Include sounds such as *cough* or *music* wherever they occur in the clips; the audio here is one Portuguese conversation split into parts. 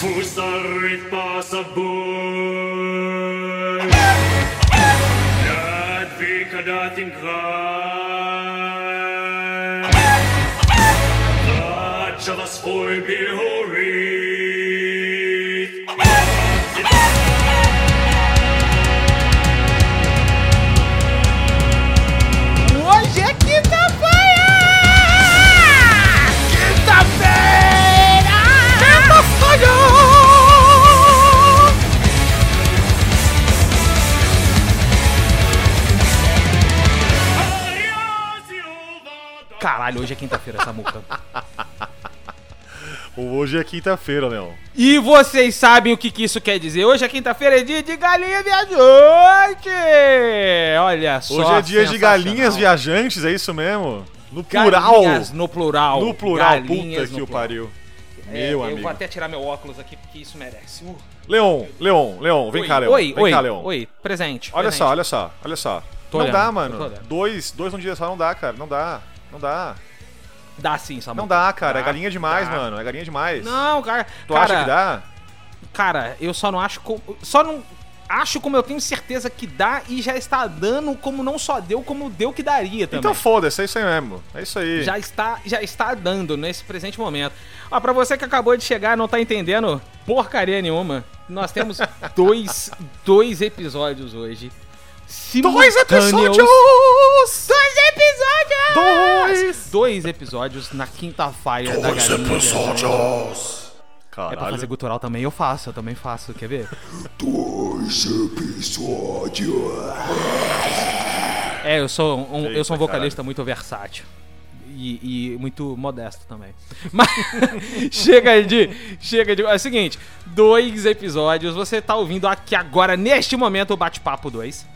Who's the red boss? Not big a dot. Not just for a Caralho, hoje é quinta-feira, Samuca. *laughs* Hoje é quinta-feira, Leão. E vocês sabem o que, que isso quer dizer? Hoje é quinta-feira, é dia de galinha viajante! Olha só. Hoje é dia de galinhas viajantes, é isso mesmo? No plural. Galinhas no plural. No plural, Galinhas puta que o pariu. É, Meu eu amigo. vou até tirar meu óculos aqui porque isso merece. Uh. Leon, Leon, Leon, vem oi, cá, Leon. Oi, vem oi, cá, Leon. oi, presente. Olha presente. só, olha só, olha só. Tô não olhando, dá, eu mano. Dois, dois num dia só não dá, cara. Não dá. Não dá. Dá sim, Samuca. Não dá, cara. Dá, é galinha demais, dá. mano. É galinha demais. Não, cara. Tu cara, acha que dá? Cara, eu só não acho. co- Só não. Acho como eu tenho certeza que dá e já está dando como não só deu, como deu que daria também. Então foda-se, é isso aí mesmo. É isso aí. já está, já está dando nesse presente momento. Ó, pra você que acabou de chegar e não tá entendendo porcaria nenhuma, nós temos *laughs* dois, dois episódios hoje. Dois episódios! Dois episódios! Dois! Dois episódios na quinta-feira da galinha. É pra Caralho. fazer gutural também, eu faço, eu também faço, quer ver? É, eu sou um, eu sou um Eita, vocalista muito versátil. E, e muito modesto também. *laughs* Mas *laughs* chega de. Chega de. É o seguinte: dois episódios. Você tá ouvindo aqui agora, neste momento, o Bate-Papo 2.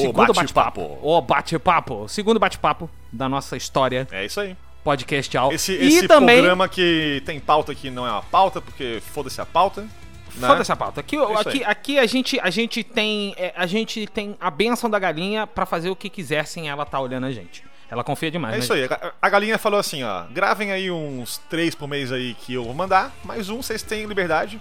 Segundo bate-papo. O bate-papo. Segundo bate-papo da nossa história É isso aí. podcastial. Esse, e esse também. programa que tem pauta que não é uma pauta, porque foda-se a pauta. né? Foda-se a pauta. Aqui, isso aqui, aqui a, gente, a gente tem. é, a gente tem a benção da galinha pra fazer o que quiser sem ela tá olhando a gente. Ela confia demais. É né, isso aí. A- galinha falou assim, ó. Gravem aí uns três por mês aí que eu vou mandar. Mais um, vocês têm liberdade.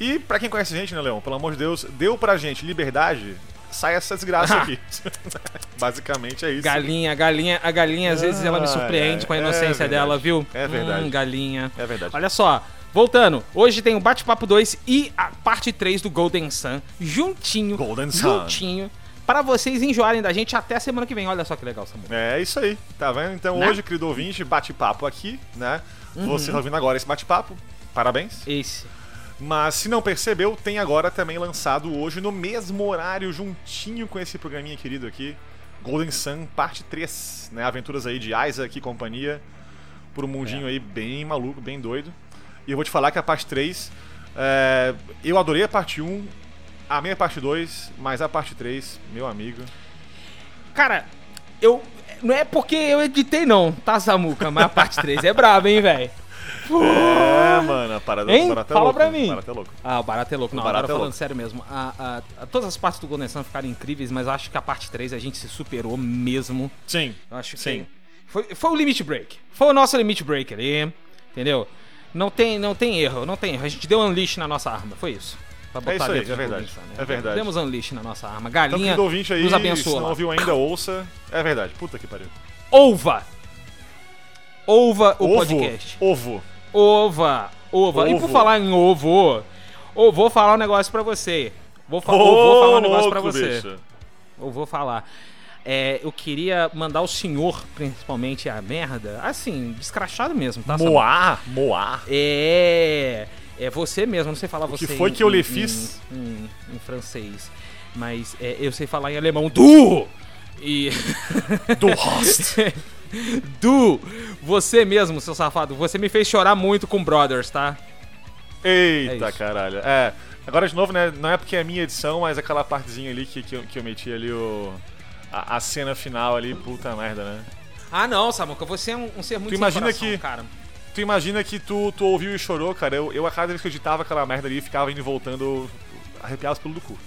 E pra quem conhece a gente, né, Leão? Pelo amor de Deus, deu pra gente liberdade. Sai essa desgraça aqui. *laughs* Basicamente é isso. Galinha, galinha, a galinha às vezes ela me surpreende ai, com a é inocência verdade. dela, viu? É verdade. Hum, galinha. É verdade. Olha só, voltando, hoje tem o Bate-Papo 2 e a parte 3 do Golden Sun, juntinho, Golden Sun. juntinho, para vocês enjoarem da gente até a semana que vem. Olha só que legal, Samu. É isso aí, tá vendo? Então Né? hoje, querido ouvinte, bate-papo aqui, né? Uhum. Você tá ouvindo agora esse bate-papo. Parabéns. Esse. Mas se não percebeu, tem agora também lançado hoje no mesmo horário, juntinho com esse programinha querido aqui, Golden Sun Parte 3, né? Aventuras aí de Isaac e companhia, por um mundinho aí bem maluco, bem doido. E eu vou te falar que a parte 3, é, eu adorei a parte 1, a minha parte 2, mas a parte 3, meu amigo. Cara, eu. Não é porque eu editei, não, tá, Samuca? Mas a parte 3 é braba, hein, velho? *laughs* É, mano, a parada Hein? o barato é Fala louco, pra mim. o barato é louco. Ah, o barato é louco. Não, agora é falando louco. sério mesmo. A, a- a- todas as partes do Golden Sun ficaram incríveis, mas acho que a parte 3 a gente se superou mesmo. Sim, Eu acho que sim. foi, foi o limit break. Foi o nosso limit break ali, entendeu? Não tem, não tem erro, não tem erro. A gente deu unleash na nossa arma, foi isso. Pra É isso aí, é do verdade, Golden Sun, né? é verdade. Demos unleash na nossa arma. Então, Galinha ouvinte aí, nos se abençoa. não lá. ouviu ainda, ouça. É verdade, puta que pariu. Ouva! Ouva o ovo, podcast. ovo. Ova! Ova! E por Ovo. falar em ovo, eu vou falar um negócio pra você. Vou, fa Ô, vou falar um negócio pra louco, você. bicho. Eu vou falar. É, eu queria mandar o senhor, principalmente, a merda, assim, descrachado mesmo, tá? Moá, moá. É. É você mesmo, não sei falar você. que foi em- que eu lhe fiz? Em, em- em francês. Mas é, eu sei falar em alemão. Du! E. Do host. *laughs* *laughs* du! Você mesmo, seu safado, você me fez chorar muito com Brothers, tá? É Eita, isso. caralho. É, agora de novo, né? Não é porque é minha edição, mas aquela partezinha ali que, que, eu, que eu meti ali o. A, a cena final ali, puta merda, né? Ah, não, Samuca, você é um, um ser muito Tu imagina coração, que- cara. Tu imagina que tu, tu ouviu e chorou, cara. Eu, eu a cada vez que eu editava aquela merda ali, ficava indo e voltando arrepiado pelo do cu.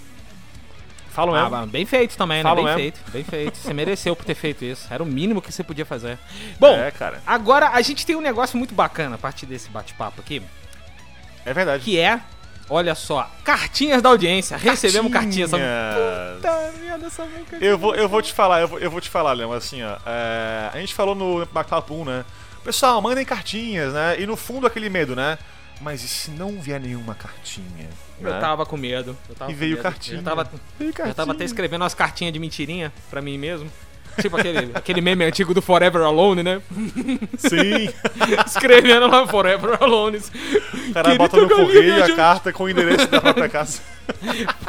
Falo Ah, mesmo. mas bem feito também, né? Falo Bem mesmo. feito, bem *laughs* feito. Você mereceu por ter feito isso. Era o mínimo que você podia fazer. Bom, É, cara. agora a gente tem um negócio muito bacana a partir desse bate-papo aqui. É verdade. que é, olha só, cartinhas da audiência. Recebemos cartinhas. Essa... Cartinhas. Puta merda, essa boca. Eu vou, eu vou te falar, eu vou, eu vou te falar, Leão, assim, ó. é, a gente falou no Backup 1, né? Pessoal, mandem cartinhas, né? E no fundo aquele medo, né? Mas e se não vier nenhuma cartinha? Eu né? tava com medo. Tava E com veio medo. cartinha. Eu tava, Veio eu tava cartinha. até escrevendo umas cartinhas de mentirinha pra mim mesmo. Tipo aquele, *laughs* aquele meme antigo do Forever Alone, né? Sim, *laughs* Escrevendo lá Forever Alone. o cara Querida bota no correio a carta com o endereço da própria casa.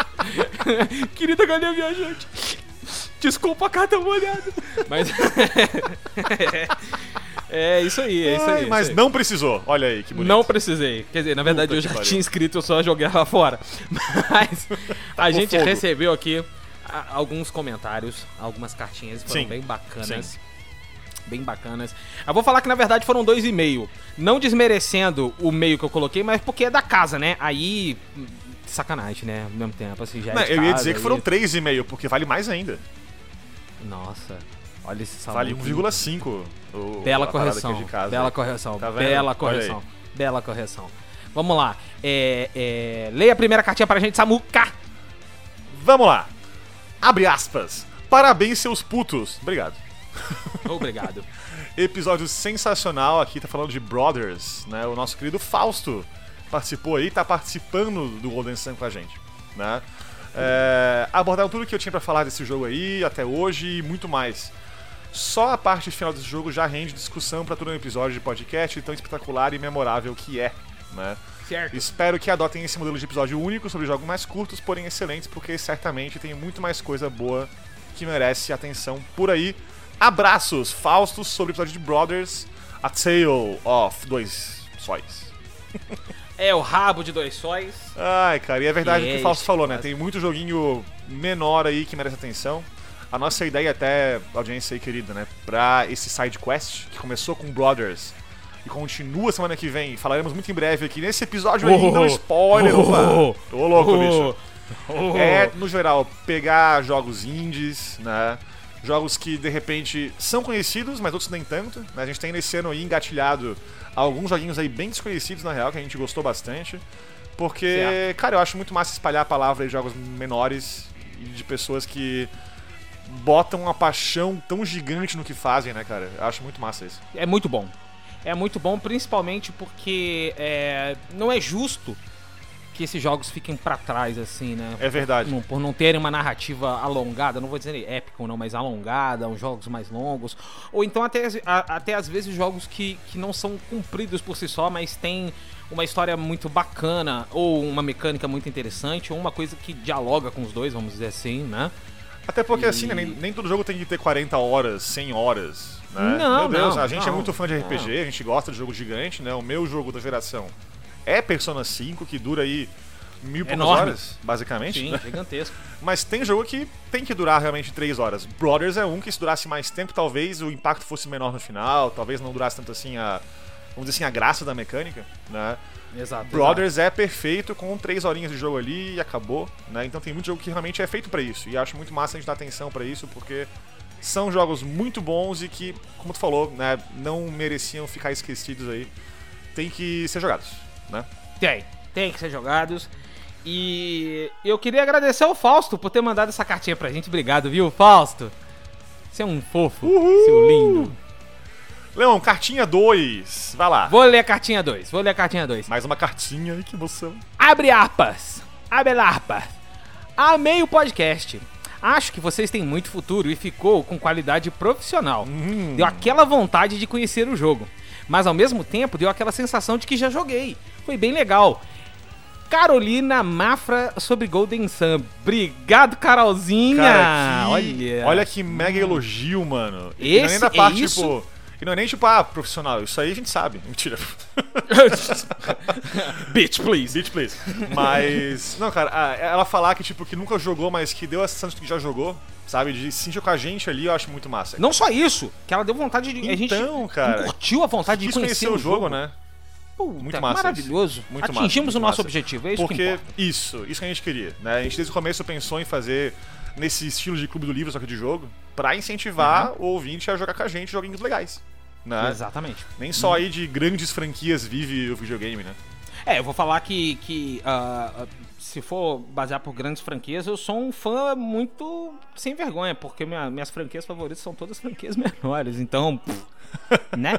*laughs* Querida galinha viajante. Desculpa a carta molhada. Mas. É isso aí, é isso Ai, aí. mas isso aí. não precisou. Olha aí que bonito. Não precisei. Quer dizer, na verdade Puta eu já pariu. tinha escrito, eu só joguei lá fora. *laughs* Mas a gente fogo. recebeu aqui alguns comentários, algumas cartinhas foram Sim. bem bacanas. Sim. Bem bacanas. Eu vou falar que na verdade foram dois e meio. Não desmerecendo o meio que eu coloquei, mas porque é da casa, né? Aí. Sacanagem, né? Ao mesmo tempo, assim, já é Não, eu ia casa, dizer que foram 3,5, porque vale mais ainda. Nossa, olha esse salão. Vale 1,5. o- Bela correção. casa. Bela correção. Tá? Bela correção. Bela correção. Vamos lá. É, é, leia a primeira cartinha pra gente, Samuca. Vamos lá. Abre aspas. Parabéns, seus putos. Obrigado. *laughs* Obrigado. Episódio sensacional aqui, tá falando de Brothers, né? O nosso querido Fausto participou aí, tá participando do Golden Sun com a gente, né? É, abordaram tudo que eu tinha pra falar desse jogo aí, até hoje e muito mais. Só a parte final desse jogo já rende discussão pra todo um episódio de podcast tão espetacular e memorável que é, né? Certo. Espero que adotem esse modelo de episódio único sobre jogos mais curtos, porém excelentes, porque certamente tem muito mais coisa boa que merece atenção por aí. Abraços, Faustos, sobre o episódio de Brothers, A Tale of Dois Sóis. *laughs* É o rabo de dois sóis. Ai, cara, e é verdade o que Que o Fausto falou, né? Tem muito joguinho menor aí que merece atenção. A nossa ideia até, audiência aí querida, né? Pra esse side quest, que começou com Brothers e continua semana que vem, falaremos muito em breve aqui nesse episódio aí, Oh, não spoiler, oh. Tô louco, oh, bicho. oh. É, no geral, pegar jogos indies, né? Jogos que de repente são conhecidos, mas outros nem tanto. Né? A gente tem nesse ano aí engatilhado alguns joguinhos aí bem desconhecidos, na real, que a gente gostou bastante. Porque, Certo. cara, eu acho muito massa espalhar a palavra de jogos menores e de pessoas que botam uma paixão tão gigante no que fazem, né, cara? Eu acho muito massa isso. É muito bom. É muito bom, principalmente porque é, não é justo que esses jogos fiquem pra trás, assim, né? É verdade. Não- por não terem uma narrativa alongada, não vou dizer épica ou não, mas alongada, uns jogos mais longos. Ou então até, até às vezes jogos que, que não são cumpridos por si só, mas tem uma história muito bacana, ou uma mecânica muito interessante, ou uma coisa que dialoga com os dois, vamos dizer assim, né? Até porque, E- assim, né, nem, nem todo jogo tem que ter 40 horas, 100 horas, né? Não, Meu Deus, não, a gente é não, muito fã de RPG, não. a gente gosta de jogo gigante, né? O meu jogo da geração é Persona 5, que dura aí mil e poucas horas, basicamente. Sim, né? gigantesco. *laughs* Mas tem jogo que tem que durar realmente 3 horas. Brothers é um que se durasse mais tempo, talvez o impacto fosse menor no final, talvez não durasse tanto assim a... Vamos dizer assim, a graça da mecânica, né? Exato. Brothers é perfeito com três horinhas de jogo ali e acabou, né? Então tem muito jogo que realmente é feito pra isso. E acho muito massa a gente dar atenção pra isso, porque são jogos muito bons e que, como tu falou, né, não mereciam ficar esquecidos aí. Tem que ser jogados, né? Tem, tem que ser jogados. E eu queria agradecer ao Fausto por ter mandado essa cartinha pra gente. Obrigado, viu, Fausto? Você é um fofo, seu lindo. Leão, cartinha 2. Vai lá. Vou ler a cartinha 2, vou ler a cartinha 2. Mais uma cartinha, ai que emoção. Abre aspas, abre aspas. Amei o podcast. Acho que vocês têm muito futuro e ficou com qualidade profissional. Deu aquela vontade de conhecer o jogo. Mas ao mesmo tempo deu aquela sensação de que já joguei. Foi bem legal. Carolina Mafra sobre Golden Sun. Obrigado, Carolzinha. Cara, que- olha. olha que mega elogio, mano. E não é nem Esse- da parte, é isso? tipo. E não é nem tipo, ah, profissional. Isso aí a gente sabe. *laughs* Mentira. *laughs* Bitch, please. Beach, please. Mas. Não, cara, ela falar que, tipo, que nunca jogou, mas que deu a sensação de que já jogou, sabe? De se sentir com a gente ali, eu acho muito massa. Não só isso, que ela deu vontade de. a gente Então, cara, curtiu a vontade de conhecer conhecer o jogo, né? Puta, Muito massa Maravilhoso. Muito massa, Atingimos muito o nosso massa. objetivo, é isso que Porque importa. isso, isso que a gente queria, né? A gente desde o começo pensou em fazer nesse estilo de clube do livro, só que de jogo, pra incentivar o ouvinte a jogar com a gente joguinhos legais. Né? Exatamente. Nem só aí de grandes franquias vive o videogame, né? É, eu vou falar que, que ah, se for basear por grandes franquias, eu sou um fã muito sem vergonha, porque minha- minhas franquias favoritas são todas franquias *laughs* menores, então, pff, né?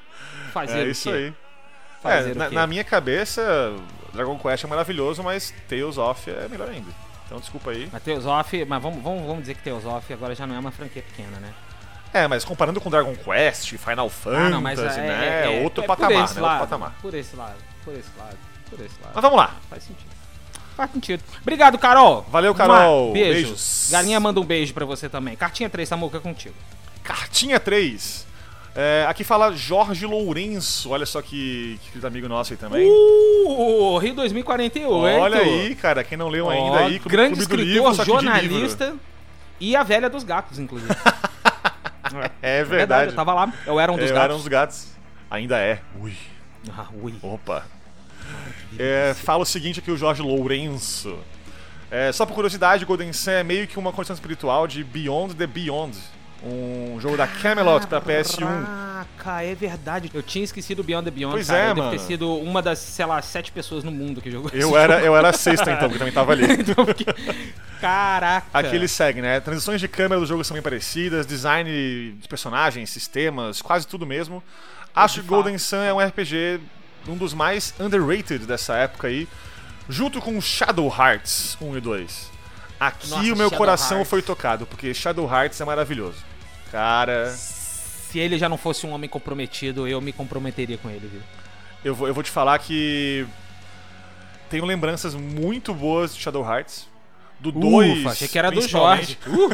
*laughs* Fazer É isso aí. Fazer É, na, na minha cabeça, Dragon Quest é maravilhoso, mas Tales of é melhor ainda. Então desculpa aí. Mas Tales of, mas vamos, vamos, vamos dizer que Tales of agora já não é uma franquia pequena, né? É, mas comparando com Dragon Quest, Final Fantasy, Ah, não, mas é, né? é- é- outro é por patamar, né? lado, Outro patamar. Por esse lado, por esse lado, por esse lado. Mas vamos lá. Faz sentido. Faz sentido. Obrigado, Carol. Valeu, Carol. Beijo. Beijos. Galinha manda um beijo pra você também. Cartinha 3, Samuca, é contigo. Cartinha 3. É, aqui fala Jorge Lourenço. Olha só que, que amigo nosso aí também. Uh, Rio 2048. Olha aí, cara. Quem não leu ainda Ó, aí. Clube- grande Clube escritor, Livro, jornalista e a velha dos gatos, inclusive. *laughs* É verdade. Eu tava lá, eu era um dos Eu gatos. era um dos gatos. Ainda é. Ui. Ah, ui. Opa. É, fala o seguinte aqui o Jorge Lourenço. É, só por curiosidade, Golden Sun é meio que uma condição espiritual de Beyond the Beyond. Um jogo da Camelot pra PS1. Caraca, é verdade. Eu tinha esquecido Beyond the Beyond, Pois cara. é, eu devo ter mano. sido uma das, sei lá, sete pessoas no mundo que jogou esse Eu era, eu era a sexta então, que também tava ali. jogo. *laughs* Porque- Caraca. Aqui ele segue, né? Transições de câmera do jogo são bem parecidas, design de personagens, sistemas, quase tudo mesmo. Acho que. Golden Sun é um RPG um dos mais underrated dessa época aí, junto com Shadow Hearts 1 e 2. Aqui Nossa, o meu Shadow coração Hearts. foi tocado, porque Shadow Hearts é maravilhoso. Cara, Se ele já não fosse um homem comprometido, eu me comprometeria com ele, viu? eu vou, eu vou te falar que tenho lembranças muito boas de Shadow Hearts. Do 2, Ufa, achei que era do. Jorge. Uh,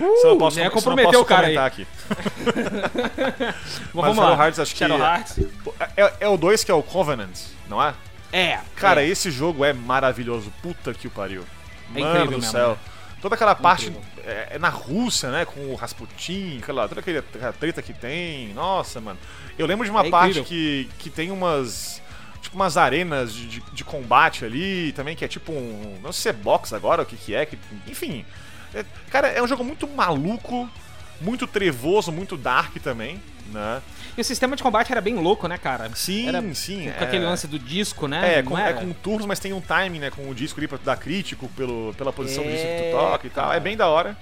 *laughs* Só não posso, comprometeu posso o cara aí. aqui. *laughs* Mas vamos Shadow lá. Hearts acho que Shadow é- Hearts. É, é o 2 que é o Covenant, não é? É. Cara, é. esse jogo é maravilhoso. Puta que o pariu. É Mano do mesmo, céu. né? Toda aquela parte é, é na Rússia, né? Com o Rasputin, aquela, toda aquela treta que tem. Nossa, mano. Eu lembro de uma É parte que, que tem umas. Tipo, umas arenas de, de, de combate ali também, que é tipo um. Não sei se é box agora, o que, que é. Que, enfim. É- cara, é um jogo muito maluco, muito trevoso, muito dark também, né? E o sistema de combate era bem louco, né, cara? Sim, Era sim. Com é- aquele lance do disco, né? É, com, é com turnos, mas tem um timing, né? Com o disco ali pra dar crítico pelo, pela posição do disco que É, tu toca e tal. É bem da hora.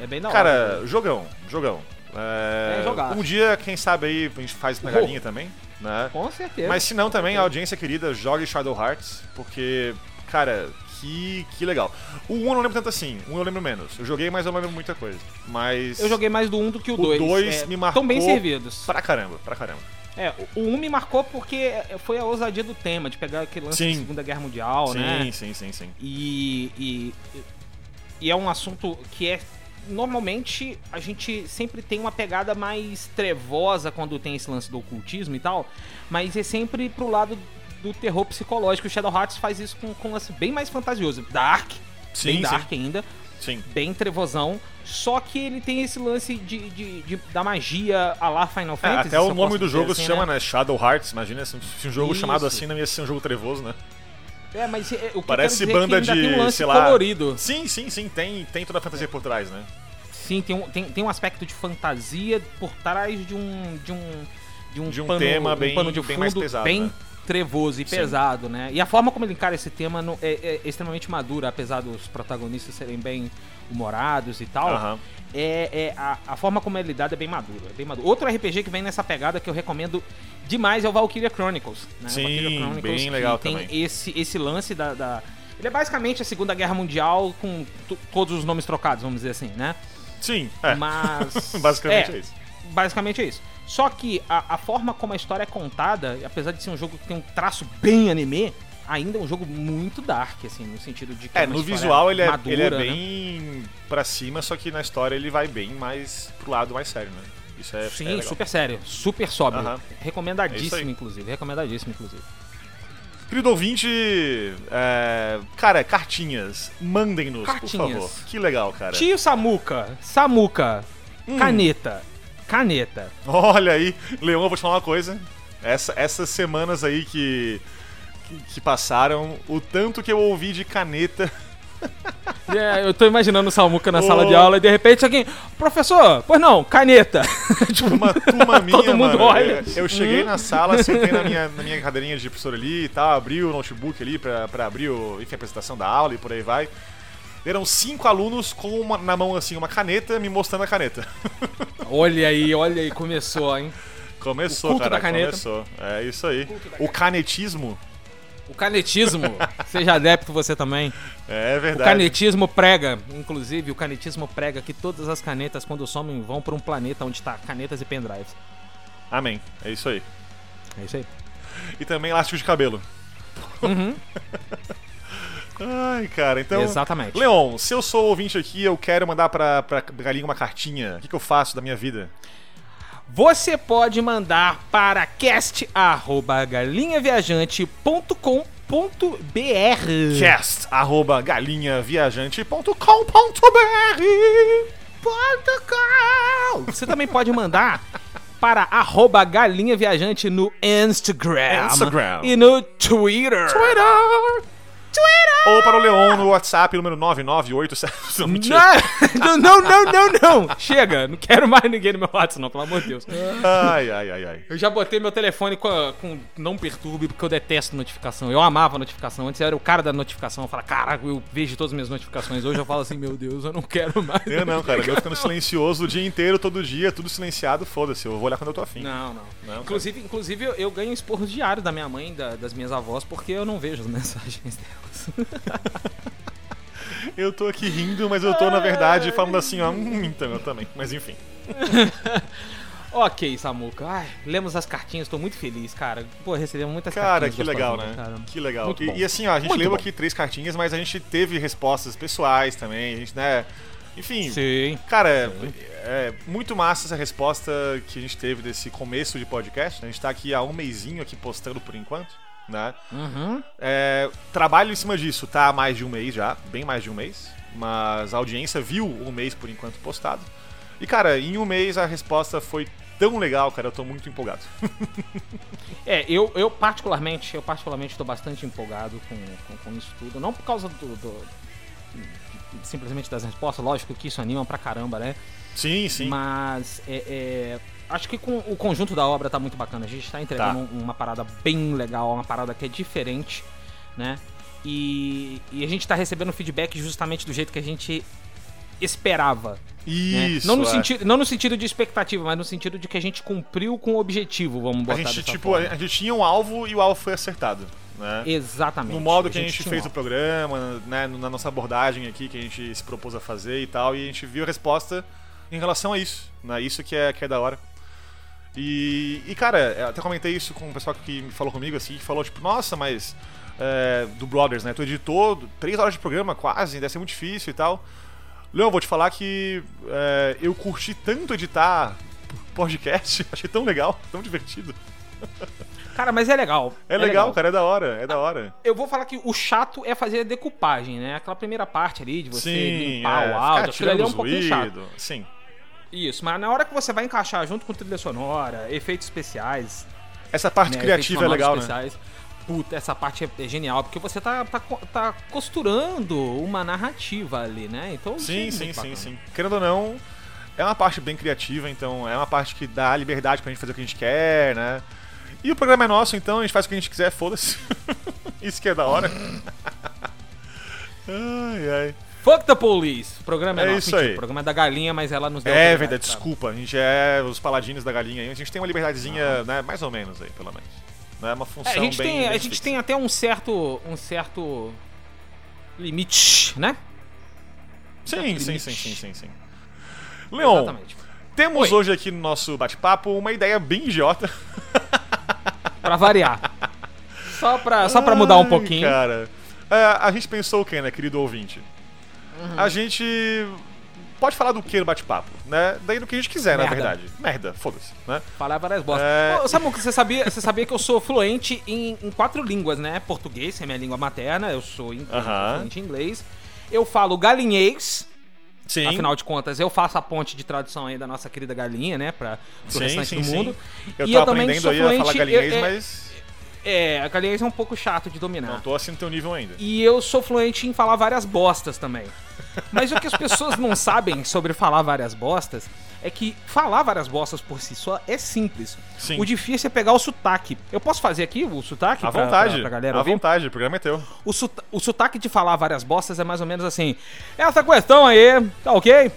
É bem da hora. Cara, jogão, jogão. É, É, um dia, quem sabe aí, a gente faz na galinha também, né? Com certeza. Mas se não também, a audiência querida, jogue Shadow Hearts, porque, cara, que, que legal. O 1 eu não lembro tanto assim, o 1 eu lembro menos. Eu joguei, mas eu não lembro muita coisa. Mas. Eu joguei mais do 1 do que o O 2. dois me marcou Tão bem servidos. Pra caramba, pra caramba. É, o- o 1 me marcou porque foi a ousadia do tema, de pegar aquele lance Sim. da Segunda Guerra Mundial, sim, né? sim, sim, sim. E, e, e é um assunto que é. Normalmente a gente sempre tem uma pegada mais trevosa quando tem esse lance do ocultismo e tal, mas é sempre pro lado do terror psicológico. O Shadow Hearts faz isso com, com um lance bem mais fantasioso. Dark, Sim, bem sim. dark ainda, Sim. bem trevosão. Só que ele tem esse lance de, de- de- da magia a lá Final É, Fantasy. até se o nome do jogo assim, se chama, né? Shadow Hearts. Imagina se um jogo Isso. chamado assim não ia ser um jogo trevoso, né? É, mas é, o que Parece banda é que de, um lance sei lá. colorido. Sim, sim, sim, tem, tem toda a fantasia por trás, né? Sim, tem um, tem, tem um aspecto de fantasia por trás de um. de um. de um, De um pano, tema um bem- pano de bem fundo mais pesado, bem né? Trevoso e Sim. pesado, né? E a forma como ele encara esse tema no- é, é extremamente madura, apesar dos protagonistas serem bem humorados e tal. Aham. É, é a, a forma como é lidada é bem madura, é bem madura. Outro RPG que vem nessa pegada que eu recomendo demais é o Valkyria Chronicles. Né? Sim, Valkyria Chronicles, bem legal tem também. esse esse lance da, da- ele é basicamente a Segunda Guerra Mundial com to- todos os nomes trocados, vamos dizer assim, né? Sim, é. Mas. *laughs* Basicamente é, é isso. Basicamente é isso. Só que a, a forma como a história é contada, apesar de ser um jogo que tem um traço bem anime, ainda é um jogo muito dark, assim, no sentido de que É, uma no visual ele é, madura, ele é né? bem pra cima, só que na história ele vai bem mais pro lado mais sério, né? Isso é, é Sim, legal. super sério, super sóbrio. É Recomendadíssimo, aí. inclusive. Recomendadíssimo, inclusive. Querido ouvinte, é, cara, cartinhas, mandem-nos, por favor. Que legal, cara. Tio Samuca, Samuca, Hum. caneta, caneta. Olha aí, Leão, eu vou te falar uma coisa. Essa- essas semanas aí que, que, que passaram, o tanto que eu ouvi de caneta *laughs* É, eu tô imaginando o Samuca na Ô. sala de aula e de repente alguém. Professor, pois não, caneta. *laughs* tipo, Uma *laughs* turma minha, Todo mundo mano, olha. Eu, eu cheguei na sala, sentei na minha, na minha cadeirinha de professor ali e tal, abri o notebook ali pra, pra abrir o, enfim, a apresentação da aula e por aí vai. Eram cinco alunos com uma- na mão assim uma caneta me mostrando a caneta. *laughs* olha aí, olha aí, começou, hein? Começou, O culto cara, da caneta. começou. É isso aí. da O canetismo O canetismo, seja adepto você também. é O verdade. canetismo prega, inclusive, o canetismo prega que todas as canetas, quando somem, vão para um planeta onde tá canetas e pendrives. Amém. É isso aí. É isso aí. E também elástico de cabelo. Uhum. *laughs* Ai, cara, então. Exatamente. Leon, se eu sou ouvinte aqui, eu quero mandar pra, pra galinha uma cartinha. O que, que eu faço da minha vida? Você pode mandar para cast@galinhaviajante.com.br. Cast, arroba galinhaviajante.com.br Você também pode mandar para arroba galinha viajante no Instagram, Instagram. e no Twitter. Twitter! Ou para o Leon no WhatsApp, número 998... *laughs* Não. Não, não, não, não, não. Chega, não quero mais ninguém no meu WhatsApp, não, pelo amor de Deus. Ai, ai, ai, ai. Eu já botei meu telefone com, com não perturbe, porque eu detesto notificação. Eu amava notificação. Antes eu era o cara da notificação. Eu falava, cara, eu vejo todas as minhas notificações. Hoje eu falo assim, meu Deus, eu não quero mais. Eu não, cara. Eu *laughs* ficando silencioso o dia inteiro, todo dia, tudo silenciado, foda-se. Eu vou olhar quando eu tô afim. Não, não. Não, cara. inclusive, inclusive eu, eu ganho esporros diários da minha mãe, da- das minhas avós, porque eu não vejo as *laughs* mensagens delas. *laughs* Eu tô aqui rindo, mas eu tô, na verdade, falando assim, ó. Hum, então, eu também. Mas enfim. *laughs* ok, Samuca. Ai, lemos as cartinhas, tô muito feliz, cara. Pô, recebemos muitas Cara, cartinhas. que legal, né? cara. Que legal. Muito E, bom. e assim, ó, a gente Muito leu bom. aqui três cartinhas, mas a gente teve respostas pessoais também. A gente, né? Enfim, Sim. Cara, é, é muito massa essa resposta que a gente teve desse começo de podcast. né? A gente tá aqui há um mêsinho aqui postando por enquanto, né? Uhum. É, trabalho em cima disso tá há mais de um mês já, bem mais de um mês. Mas a audiência viu um mês por enquanto postado. E cara, em um mês a resposta foi tão legal, cara, eu tô muito empolgado. *laughs* É, eu, eu particularmente, eu particularmente tô bastante empolgado com, com, com isso tudo. Não por causa do, do- simplesmente das respostas, lógico que isso anima pra caramba, né? Sim, sim. Mas é, é, acho que com o conjunto da obra tá muito bacana. A gente tá entregando um- uma parada bem legal, uma parada que é diferente, né? E, e a gente tá recebendo feedback justamente do jeito que a gente esperava. né? Isso. Não, no é. sentido, não no sentido de expectativa, mas no sentido de que a gente cumpriu com o objetivo, vamos A botar gente, dessa tipo, forma. a gente tinha um alvo e o alvo foi acertado, né? Exatamente. No modo que a gente, tinha fez um o programa, né, na nossa abordagem aqui que a gente se propôs a fazer e tal, e a gente viu a resposta em relação a isso, né? Isso que é, que é da hora. E, e, cara, até comentei isso com o pessoal que me falou comigo, assim, que falou, tipo, nossa, mas é, do Brothers, né? Tu editou três horas de programa quase, deve ser muito difícil e tal. Leon, vou te falar que é, eu curti tanto editar podcast, *laughs* achei tão legal, tão divertido. *laughs* Cara, mas é legal. É, legal, cara, é da hora, é da hora. Eu vou falar que o chato é fazer a decupagem, né? Aquela primeira parte ali de você Sim, limpar é, o áudio, aquilo ali é um pouquinho chato. Sim. Isso, mas na hora que você vai encaixar junto com trilha sonora, efeitos especiais, Essa parte né, criativa é legal, né? especiais, Puta, essa parte é, genial, porque você tá, tá, tá costurando uma narrativa ali, né? Então, Sim, sim, sim, sim. Querendo ou não, é uma parte bem criativa, então é uma parte que dá liberdade pra gente fazer o que a gente quer, né? E o programa é nosso, então a gente faz o que a gente quiser, foda-se. *laughs* Isso que é da hora. *laughs* ai, ai. Fuck the Police! O programa é, É nosso. isso Mentira, aí. O programa é da galinha, mas ela nos deu É verdade, desculpa. A gente é os paladinos da galinha aí. A gente tem uma liberdadezinha, né? Mais ou menos aí, pelo menos. Não é uma É, função a gente, bem. tem, a bem gente fixa. tem até um certo. um certo. limite, né? Sim, sim, limite. sim, sim, sim, sim. Leon, Exatamente. temos Oi. hoje aqui no nosso bate-papo uma ideia bem idiota. *laughs* Pra variar. Só pra, só pra mudar um pouquinho. Cara, É, a gente pensou o que, né, querido ouvinte? Uhum. A gente pode falar do que no bate-papo, né? Daí do que a gente quiser, na Merda. verdade. Merda, foda-se, né? Falar várias bostas. É. Ô, Samuca, você sabia, você sabia que eu sou fluente em, em quatro línguas, né? Português, que é minha língua materna, eu sou in- Aham. fluente em inglês. Eu falo galinhês, Sim. afinal de contas, eu faço a ponte de tradução aí da nossa querida galinha, né? Pra, pro sim, restante sim, do sim. mundo. Eu E eu também sou aí a falar fluente- galinhês, eu- eu- mas. É, a galinhês é um pouco chato de dominar. Não tô assim no teu nível ainda. E eu sou fluente em falar várias bostas também. Mas o que as pessoas não sabem sobre falar várias bostas é que falar várias bostas por si só é simples. Sim. O difícil é pegar o sotaque. Eu posso fazer aqui o sotaque? À pra- vontade. Pra, pra galera à ouvir? vontade, o programa é teu. O, sota- o sotaque de falar várias bostas é mais ou menos assim. Essa questão aí, tá ok?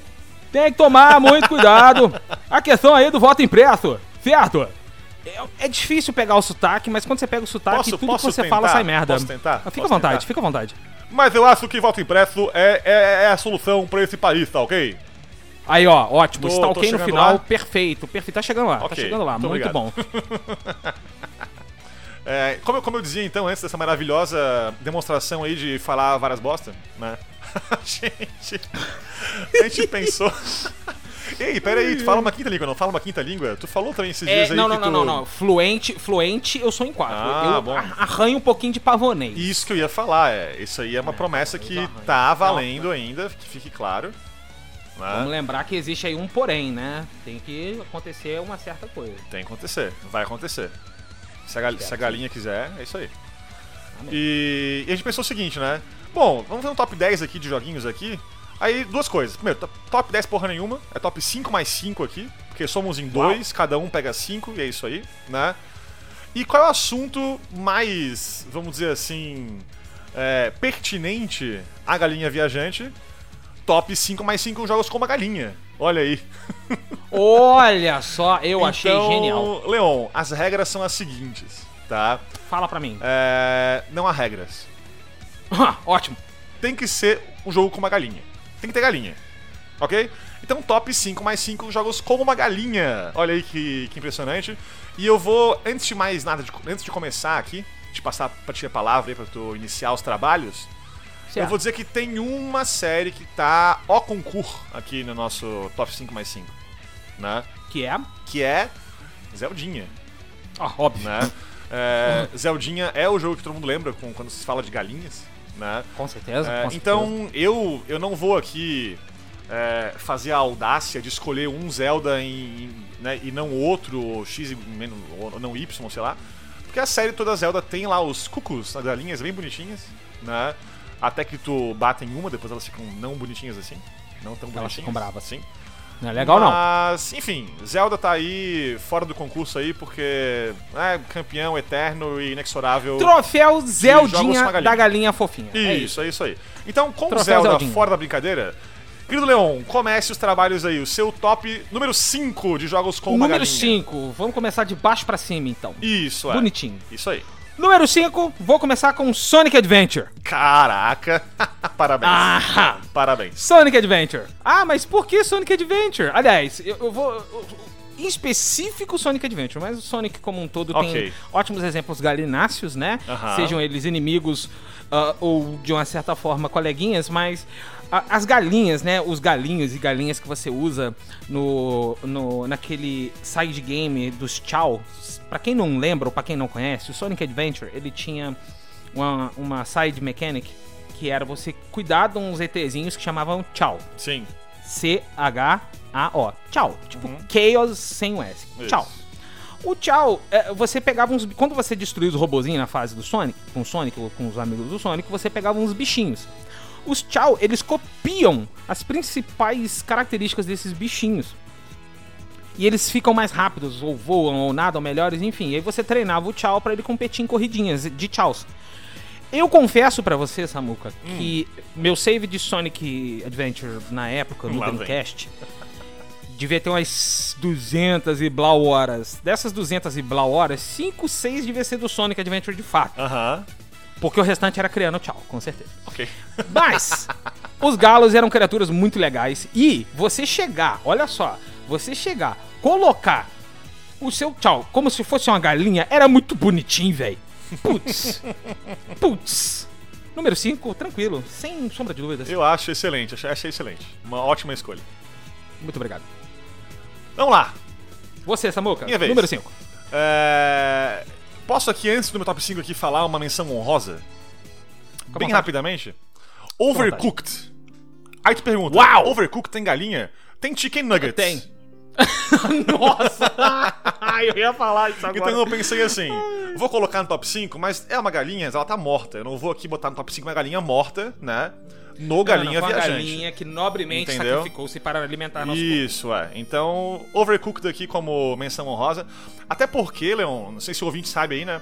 Tem que tomar muito cuidado. A questão aí do voto impresso, certo? É, é difícil pegar o sotaque, mas quando você pega o sotaque, Posso- tudo posso que você tentar? fala sai merda. Posso tentar? Fica Posso à vontade, tentar? fica à vontade. Mas eu acho que voto impresso é, é, é a solução pra esse país, tá ok? Aí, ó, ótimo. Tô- tô ok no final, lá? perfeito. Perfeito. Tá chegando lá, tá Ok, chegando lá. muito obrigado. bom. *laughs* É, como, eu- como eu dizia então antes dessa maravilhosa demonstração aí de falar várias bosta, né? *laughs* A gente. A gente pensou. *laughs* Ei, peraí, tu fala uma quinta língua, não fala uma quinta língua? Tu falou também esses É, dias aí não, que não, não, tu... não, não. Fluente, fluente, eu sou em quatro. Ah, eu bom. arranho um pouquinho de pavonês. Isso que eu ia falar, é. Isso aí é uma promessa que tá valendo ainda, que fique claro. Vamos Né? lembrar que existe aí um porém, né? Tem que acontecer uma certa coisa. Tem que acontecer, vai acontecer. Se a, gal- se a galinha quiser, é isso aí. Amém. E, e a gente pensou o seguinte, né? Bom, vamos fazer um top 10 aqui de joguinhos aqui. Aí, duas coisas. Primeiro, to- top 10 porra nenhuma. É top 5 mais 5 aqui. Porque somos em dois, cada um pega 5 e é isso aí, né? E qual é o assunto mais, vamos dizer assim, é, pertinente à galinha viajante? Top 5 mais 5 jogos com uma galinha. Olha aí. *laughs* Olha só, eu achei Então, genial. Leon, as regras são as seguintes, tá? Fala pra mim. É, não há regras. *laughs* Ótimo. Tem que ser um jogo com uma galinha. Tem que ter galinha. Ok? Então, top 5 mais 5 jogos com uma galinha. Olha aí que, que impressionante. E eu vou, antes de mais nada, de- antes de começar aqui, de passar pra ti a palavra aí pra tu iniciar os trabalhos, eu Certo. vou dizer que tem uma série que tá ó concurso aqui no nosso top 5 mais 5. Né? Que é? Que é Zeldinha. Ó, óbvio. né? É, *laughs* Zeldinha é o jogo que todo mundo lembra com, quando se fala de galinhas, né? Com certeza. É, com certeza. então eu, eu não vou aqui é, fazer a audácia de escolher um Zelda em, em- né, e não outro, ou X e menos, ou não Y, sei lá. Porque a série toda Zelda tem lá os cucos, as galinhas bem bonitinhas, né? Até que tu bata em uma, depois elas ficam não bonitinhas assim. Não tão Elas bonitinhas. ficam bravas. Sim. Não é legal, não. Mas, enfim, Zelda tá aí fora do concurso aí porque é campeão eterno e inexorável. Troféu Zeldinha galinha. da galinha fofinha. É Isso, é isso aí. Então, com Troféu Zelda Zeldinha. fora da brincadeira, querido Leon, comece os trabalhos aí. O seu top número 5 de jogos com O uma número galinha. 5. Vamos começar de baixo pra cima, então. Isso, é. Bonitinho. Isso aí. Número 5, vou começar com Sonic Adventure. Caraca. *laughs* Parabéns. Ah! Parabéns. Sonic Adventure. Ah, mas por que Sonic Adventure? Aliás, eu, eu vou. eu- em específico Sonic Adventure, mas o Sonic como um todo Ok. tem ótimos exemplos galináceos, né? Sejam eles inimigos ah, ou de uma certa forma coleguinhas, mas as galinhas, né? Os galinhos e galinhas que você usa no, no naquele side game dos Chow. Pra quem não lembra ou pra quem não conhece, o Sonic Adventure ele tinha uma, uma side mechanic que era você cuidar de uns ETzinhos que chamavam Chow. Sim. C-H-A-O. Tchau. Tipo Chaos sem o S. Isso. Tchau. O tchau, é, você pegava uns. Quando você destruía os robozinhos na fase do Sonic, com o Sonic ou com os amigos do Sonic, você pegava uns bichinhos. Os tchau, eles copiam as principais características desses bichinhos. E eles ficam mais rápidos, ou voam, ou nadam melhores, enfim. E aí você treinava o tchau pra ele competir em corridinhas de tchaus. Eu confesso pra você, Samuka, que meu save de Sonic Adventure na época, no Lá. Dreamcast, devia ter umas 200 e blau horas. Dessas 200 e blau horas, 5, 6 devia ser do Sonic Adventure de fato. Aham. Porque o restante era criando tchau, com certeza. Ok. *laughs* Mas os galos eram criaturas muito legais e você chegar, olha só, você chegar, colocar o seu tchau como se fosse uma galinha, era muito bonitinho, velho. Putz. *laughs* Putz. Número 5, tranquilo, sem sombra de dúvidas. Eu acho excelente, achei, excelente. Uma ótima escolha. Muito obrigado. Vamos lá. Você, Samuca, Minha vez. número 5. É, Posso aqui, antes do meu top 5 aqui, falar uma menção honrosa? À Bem vontade. rapidamente. Overcooked. Aí tu pergunta, Uau! Overcooked tem galinha? Tem chicken nuggets. Tem. *laughs* Nossa! Ai, *laughs* eu ia falar isso agora. Então eu pensei assim, vou colocar no top 5, mas é uma galinha, ela tá morta. Eu não vou aqui botar no top 5 uma galinha morta, né? No galinha não, não, viajante. galinha que nobremente sacrificou-se para alimentar nosso povo. Isso, é. Então, Overcooked aqui como menção honrosa. Até porque, Leon, não sei se o ouvinte sabe aí, né?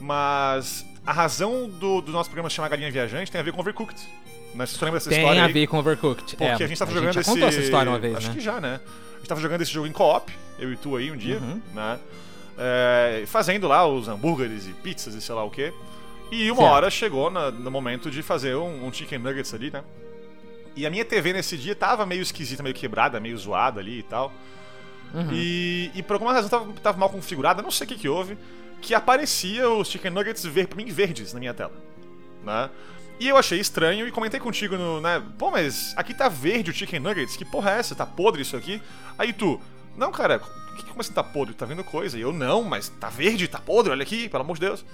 Mas a razão do, do nosso programa se chamar Galinha Viajante tem a ver com Overcooked. Né? Você lembra dessa Tem história a aí? ver com Overcooked. Porque é, a gente tava a jogando já esse. essa história uma vez, Acho né? que já, né? A gente tava jogando esse jogo em co-op, eu e tu aí um dia, Uhum. né? É, fazendo lá os hambúrgueres e pizzas e sei lá o quê. E uma Certo. hora chegou na- no momento de fazer um, um chicken nuggets ali, né? E a minha TV nesse dia tava meio esquisita, meio quebrada, meio zoada ali e tal. Uhum. E, e por alguma razão tava, tava mal configurada, não sei o que que houve, que aparecia os chicken nuggets ver, pra mim verdes na minha tela, né? E eu achei estranho e comentei contigo no, né? Pô, mas aqui tá verde o chicken nuggets, que porra é essa? Tá podre isso aqui? Aí tu, não, cara, que, como assim tá podre? Tá vendo coisa? E eu, não, mas tá verde, tá podre, olha aqui, pelo amor de Deus.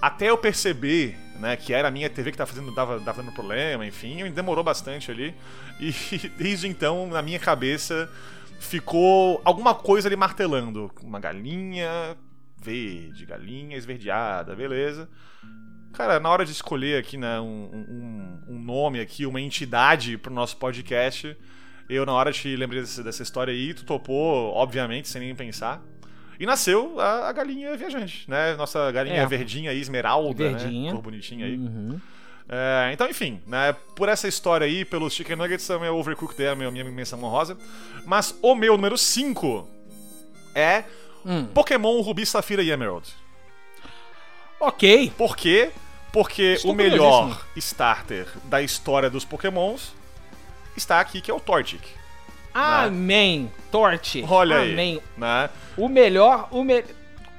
Até eu perceber, né, que era a minha TV que tava fazendo, dava, dava dando problema, enfim, demorou bastante ali. *laughs* E desde então, na minha cabeça, ficou alguma coisa ali martelando. Uma galinha verde, galinha esverdeada, beleza. Cara, na hora de escolher aqui, né, um, um, um nome aqui, uma entidade pro nosso podcast, eu na hora te lembrei dessa, dessa história aí, tu topou, obviamente, sem nem pensar. E nasceu a, a galinha viajante, né? Nossa galinha É. verdinha aí, esmeralda, Verdinha. né? Cor bonitinha aí. Uhum. É, então, enfim, né, por essa história aí, pelos Chicken Nuggets, a minha Overcooked é a minha, minha menção honrosa. Mas o meu número 5 é Hum. Pokémon Rubi, Safira e Emerald. Ok. Por quê? Porque Estou o melhor starter da história dos Pokémons está aqui, que é o Torchic. Amém. Torte. Olha Amém. aí. Né? O melhor, o, me...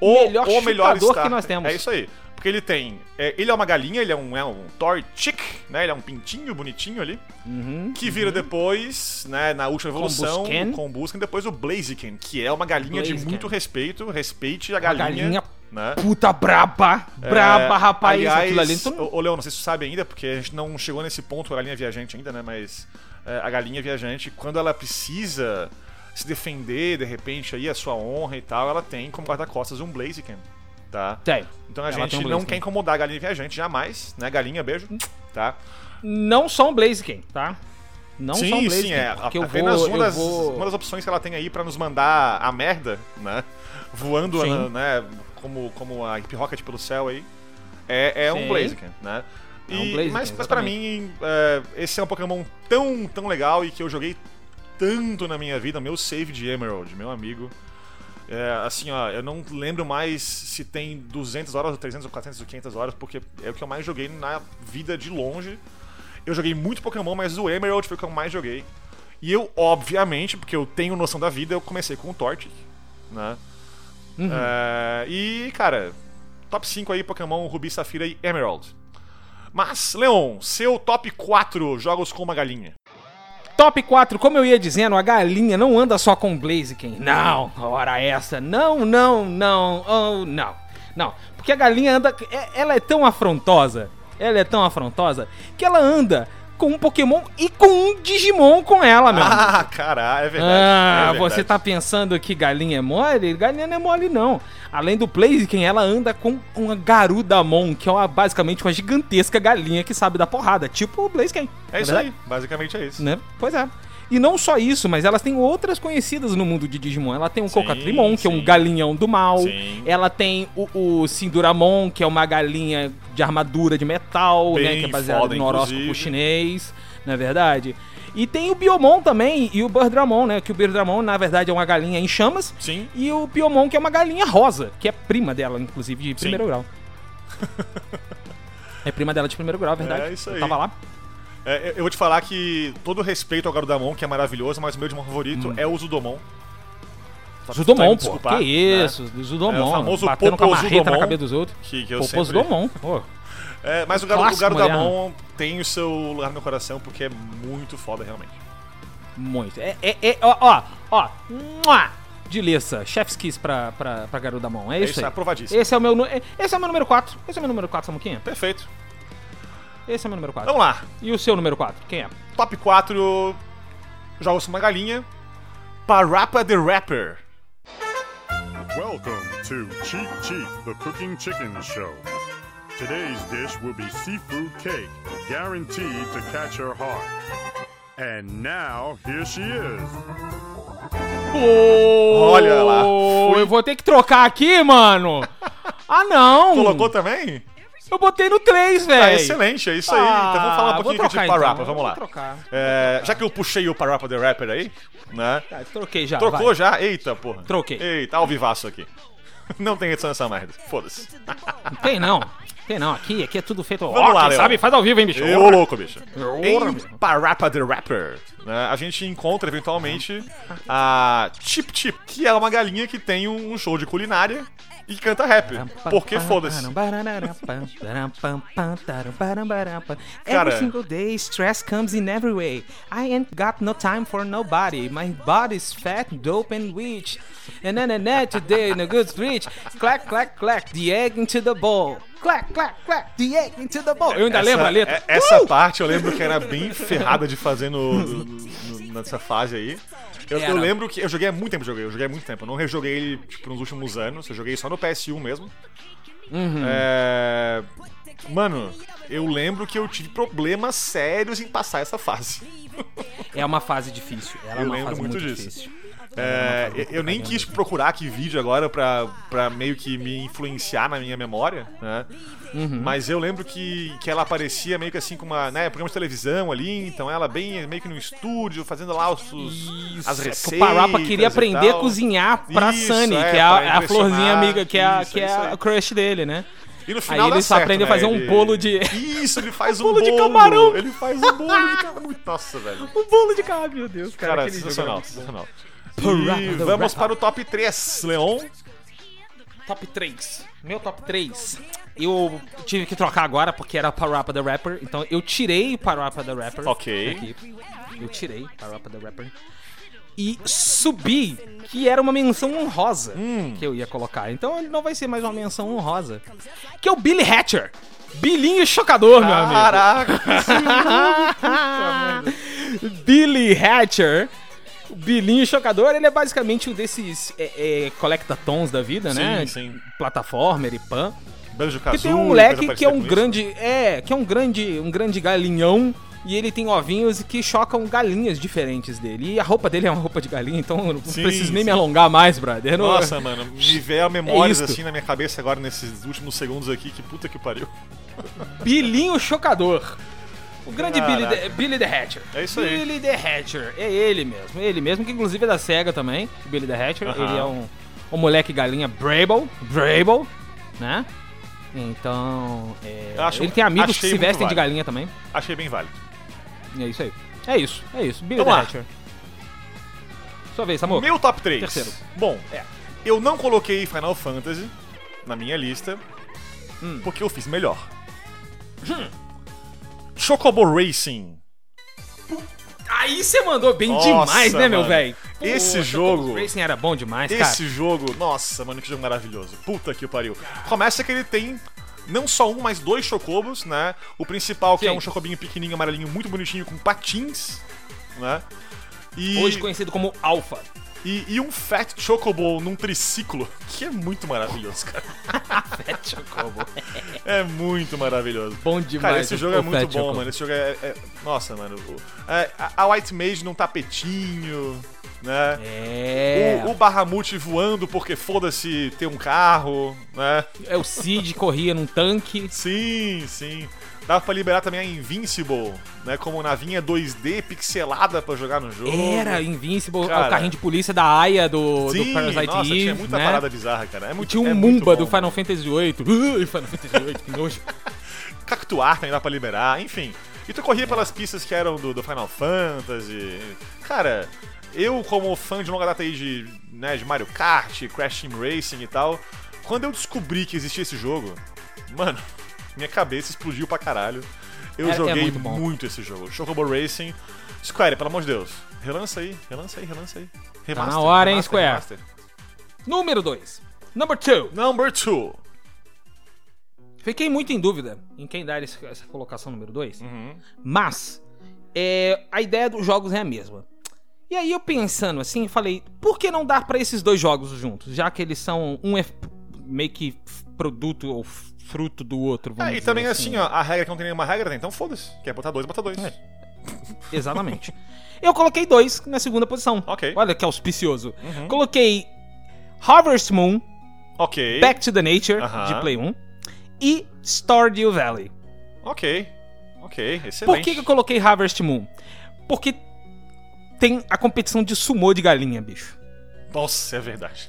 O melhor o melhor que nós temos. É isso aí. Porque ele tem. é, ele é uma galinha, ele é um, é um Torchic, né? Ele é um pintinho bonitinho ali. Uhum. Que vira depois, né, na última evolução, o Combusken, depois o Blaziken, que é uma galinha de Blaziken. muito respeito. Respeite a Uma galinha. Né? puta braba. Braba, É, rapaz. aliás, aquilo ali. Não- ô, ô, Leão, não sei se você sabe ainda, porque a gente não chegou nesse ponto a galinha viajante ainda, né? Mas é, a galinha viajante, quando ela precisa se defender, de repente, aí a sua honra e tal, ela tem como guarda-costas um Blaziken, tá? Tem. Então a Ela gente um não quer incomodar a galinha viajante jamais, né? Galinha, beijo, tá? Não só um Blaziken, tá? Não só um sim, Blaziken. sim, é. Eu apenas vou, uma, eu das, vou... uma das opções que ela tem aí pra nos mandar a merda, né? Voando, Sim. né? Como, como a Hip Rocket pelo céu aí. É, é um. Blaziken, né? É um E- Blaziken, mas, mas pra mim, é, esse é um Pokémon tão, tão legal e que eu joguei tanto na minha vida. Meu save de Emerald, meu amigo. É, assim, ó, eu não lembro mais se tem 200 horas, ou 300, ou 400, ou 500 horas, porque é o que eu mais joguei na vida de longe. Eu joguei muito Pokémon, mas o Emerald foi o que eu mais joguei. E eu, obviamente, porque eu tenho noção da vida, eu comecei com o Torchic, né? Uhum. É, e, cara, top 5 aí, Pokémon Rubi, Safira e Emerald. Mas, Leon, seu top 4 jogos com uma galinha. Top 4, como eu ia dizendo, a galinha não anda só com Blaziken. Não, ora essa. Não, não, não, oh, não. Não, porque a galinha anda. é- Ela é tão afrontosa. Ela é tão afrontosa que ela anda com um Pokémon e com um Digimon com ela, meu. Ah, caralho, é verdade. Ah, é verdade. você tá pensando que galinha é mole? Galinha não é mole, não. Além do Blaziken, ela anda com uma Garudamon, que é uma, basicamente uma gigantesca galinha que sabe dar porrada, tipo o Blaziken. É na isso verdade, aí, basicamente é isso. Né? Pois é. E não só isso, mas elas têm outras conhecidas no mundo de Digimon. Ela tem o Sim, Cocatrimon, que é um sim. galinhão do mal. Sim. Ela tem o, o Sinduramon, que é uma galinha de armadura de metal, Bem né? Que é baseado foda, no horóscopo inclusive. chinês, não é verdade? E tem o Biomon também, e o Birdramon, né? Que o Birdramon, na verdade, é uma galinha em chamas. Sim. E o Biomon, que é uma galinha rosa, que é prima dela, inclusive, de primeiro grau. *laughs* é prima dela de primeiro grau, é verdade. É isso Eu aí. tava lá. É, eu vou te falar que todo respeito ao Garudamon, que é maravilhoso, mas o meu Digimon favorito é o Zudomon. Só Zudomon, pô. que né? isso, Zudomon. É o famoso batendo com a Popo marreta na cabeça dos outros. Que, que eu sempre... Zudomon, *laughs* pô. É, mas o, o Clássico Garudamon tem o seu lugar no meu coração porque é muito foda, realmente. Muito. É, é, é, ó, ó, ó. Mua! De Lissa, Chef's Kiss pra, pra, pra Garudamon. É É isso, isso, é aí. aprovadíssimo. Esse é o meu, nu- esse é o meu número 4. Esse é o meu número 4, Samuquinha. Perfeito. Esse é o meu número 4. Vamos lá. E o seu número 4? Quem é? Top 4 jogos com uma galinha. Parappa the Rapper. Welcome to Cheap Cheap, the cooking chicken show. Today's dish will be seafood cake, guaranteed to catch her heart. And now, here she is. Olha lá, foi- Eu vou ter que trocar aqui, mano. *laughs* Ah, não. Colocou também? Eu botei no 3, velho. Ah, excelente, é isso aí. então vamos falar um Ah, pouquinho aqui de trocar, Parappa, então. vamos lá. Vou trocar. É, já que eu puxei o Parappa the Rapper aí, né? Tá, troquei já. Trocou vai. já? Eita, porra. Troquei. Eita, ao vivaço aqui. *laughs* Não tem edição nessa merda. Foda-se. Tem não. Tem não. Aqui, aqui é tudo feito. Vamos Ó, lá, sabe faz ao vivo, hein, bicho? Ô, louco, bicho. Em. Parappa the Rapper, né, a gente encontra eventualmente a Chip Chip, que é uma galinha que tem um show de culinária e canta rap. Porque foda-se. Cara- Every single day, stress comes in every way. I ain't got no time for nobody. My body's fat, dope, and rich. And then and then today in a good. Clack, clack, clack, the egg into the bowl. Clack, clack, clack, the egg into the bowl. Eu ainda lembro a letra. é- Essa parte eu lembro que era bem ferrada de fazer no, no- nessa fase aí. Eu, eu lembro que eu joguei há muito tempo, joguei, eu joguei há muito tempo. Eu não rejoguei ele tipo, nos últimos anos, eu joguei só no PS1 mesmo. Uhum. É, Mano, eu lembro que eu tive problemas sérios em passar essa fase. É uma fase difícil. Ela é Eu uma lembro fase muito muito, disso. difícil. É, eu- nem quis procurar aqui vídeo agora pra, pra meio que me influenciar na minha memória, né? Uhum. Mas eu lembro que, que ela aparecia meio que assim com uma, né, programa de televisão ali, então ela bem meio que no estúdio, fazendo lá os, os- as é que receitas. O Parappa queria aprender a cozinhar pra Isso, Sunny, é, que é a, é a florzinha amiga, que é, a, Isso, que é isso a crush dele, né? E no final Aí ele só certo, aprende a né? fazer um Ele- bolo de- Isso, ele faz *laughs* um Bolo bolo. de camarão. Ele faz um bolo de camarão. Muito- Nossa, velho. Um bolo de carne, meu Deus, cara. Cara, jogo sensacional, sensacional. E vamos para o top 3, Leon. Top 3. Meu top 3. Eu tive que trocar agora porque era Parappa the Rapper. Então eu tirei Parappa the Rapper. Ok. Aqui. Eu tirei Parappa the Rapper. E subi, que era uma menção honrosa Hum. que eu ia colocar. Então ele não vai ser mais uma menção honrosa. Que é o Billy Hatcher. Bilinho chocador, meu amigo. Caraca! *laughs* Billy Hatcher. O Bilinho Chocador, ele é basicamente um desses é, é, collectatons da vida, né? sim. Plataformer e pan. Banjo Que Kazooie, tem um moleque que é um com isso. grande. É, que é um grande. um grande galinhão. E ele tem ovinhos que chocam galinhas diferentes dele. E a roupa dele é uma roupa de galinha, então eu não Sim, preciso nem sim. me alongar mais, brother. Não- Nossa, mano, me veio memórias É isto. assim na minha cabeça agora nesses últimos segundos aqui, que puta que pariu. Bilinho Chocador. O grande Billy the, Billy the Hatcher. É isso aí. Billy the Hatcher. É ele mesmo. Ele mesmo, que inclusive é da SEGA também. Billy the Hatcher. Aham. Ele é um, um moleque galinha Brable. Brable. Né? Então. é, acho- ele tem amigos que se vestem de válido. galinha também. Achei bem válido. É isso aí. É isso, é isso. Billy Vamos the lá. Hatcher. Sua vez, amor. Meu top 3. Terceiro. Bom, É. eu não coloquei Final Fantasy na minha lista, Hum. porque eu fiz melhor. Chocobo Racing. Aí você mandou bem Nossa, demais, né, meu mano. velho? Esse jogo- Chocobo Racing era bom demais, cara. Esse jogo, nossa, mano, que jogo maravilhoso. Puta que pariu. Começa que ele tem não só um, mas dois chocobos, né? O principal, que é Sim. um chocobinho pequenininho, amarelinho, muito bonitinho, com patins, né? E, Hoje conhecido como Alpha. E, e um Fat Chocobo num triciclo, que é muito maravilhoso, cara. *laughs* Fat Chocobo. É muito maravilhoso. Bom demais. Cara, esse jogo é muito bom, Chocobo. mano. Esse jogo é. é- nossa, mano. é, a- a White Mage num tapetinho, né? É. O, o Bahamut voando porque foda-se ter um carro, né? É o Cid corria num tanque. Sim, sim. Dava pra liberar também a Invincible, né? Como navinha 2D pixelada pra jogar no jogo. Era Invincible, Cara. o carrinho de polícia da Aya do, Sim, do Parasite nossa, Eve, tinha muita né? parada bizarra, cara. É E muito, tinha um é Mumba bom, do Final Fantasy VIII. *laughs* Ui, Final Fantasy VIII, que nojo. *laughs* Cactuar também dá pra liberar, enfim. E tu corria pelas pistas que eram do, do Final Fantasy. Cara, eu como fã de longa data aí de, né, de Mario Kart, Crash Team Racing e tal, quando eu descobri que existia esse jogo, mano, minha cabeça explodiu pra caralho. Eu É- é joguei muito bom. muito esse jogo. Chocobo Racing. Square, pelo amor de Deus. Relança aí, relança aí, relança aí. Remaster, na hora, hein, Square? remaster. Número 2. Number 2. Number 2. Fiquei muito em dúvida em quem dar essa colocação número 2. Uhum. Mas, é, a ideia dos jogos é a mesma. E aí eu pensando assim, falei, por que não dar pra esses dois jogos juntos? Já que eles são. Um é meio que produto ou fruto do outro. Vamos É, e também assim, ó, a regra que não tem nenhuma regra, né? então foda-se. Quer botar dois, bota dois. É. *laughs* Exatamente. eu coloquei dois na segunda posição. Ok. Olha que auspicioso. Coloquei Harvest Moon, Ok. Back to the Nature, Aham. de Play 1, e Stardew Valley. Ok. Ok, excelente. Por que, que eu coloquei Harvest Moon? Porque tem a competição de sumô de galinha, bicho. Nossa, é verdade.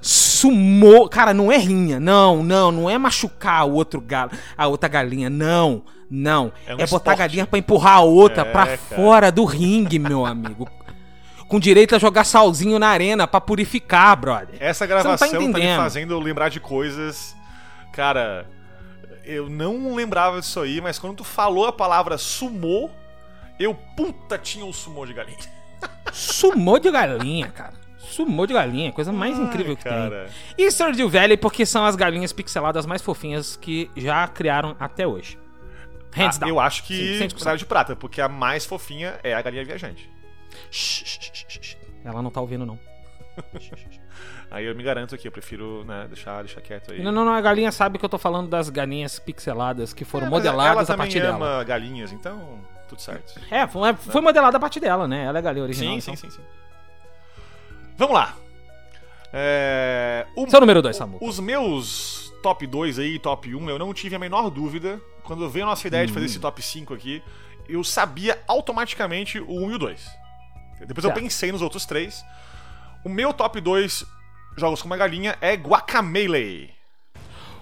Sumô, cara, não é rinha, não, não, não é machucar o outro galo, a outra galinha, não, não. É É, um botar esporte. a galinha pra empurrar a outra É, pra cara. fora do ringue, meu amigo. Com direito a jogar salzinho na arena pra purificar, brother. Essa não gravação tá tá, me fazendo lembrar de coisas. Cara, eu não lembrava disso aí, mas quando tu falou a palavra sumô, eu puta tinha um sumô de galinha. Sumô de galinha, cara. Sumô de galinha, coisa mais Ai, incrível que cara. tem. E Stardew Valley porque são as galinhas pixeladas mais fofinhas que já criaram até hoje. Hands Ah, down. eu acho que medalha de prata, porque a mais fofinha é a galinha viajante. Shh, shh, shh. Ela não tá ouvindo, não. *laughs* Aí eu me garanto aqui, eu prefiro né, deixar, deixar quieto aí. Não, não, não, a galinha sabe que eu tô falando das galinhas pixeladas que foram É, modeladas ela a partir ama dela. galinhas, então tudo certo. É, foi, foi modelada a partir dela, né? Ela é galinha original. Sim, então. sim, sim, sim. Vamos lá. É, o- Seu número 2, Samu. Os meus top 2 aí, top 1, eu não tive a menor dúvida. Quando veio a nossa ideia de fazer Hum. esse top 5 aqui, eu sabia automaticamente o 1 e o 2. Depois eu Certo. pensei nos outros três. O meu top 2 jogos com uma galinha é Guacamele.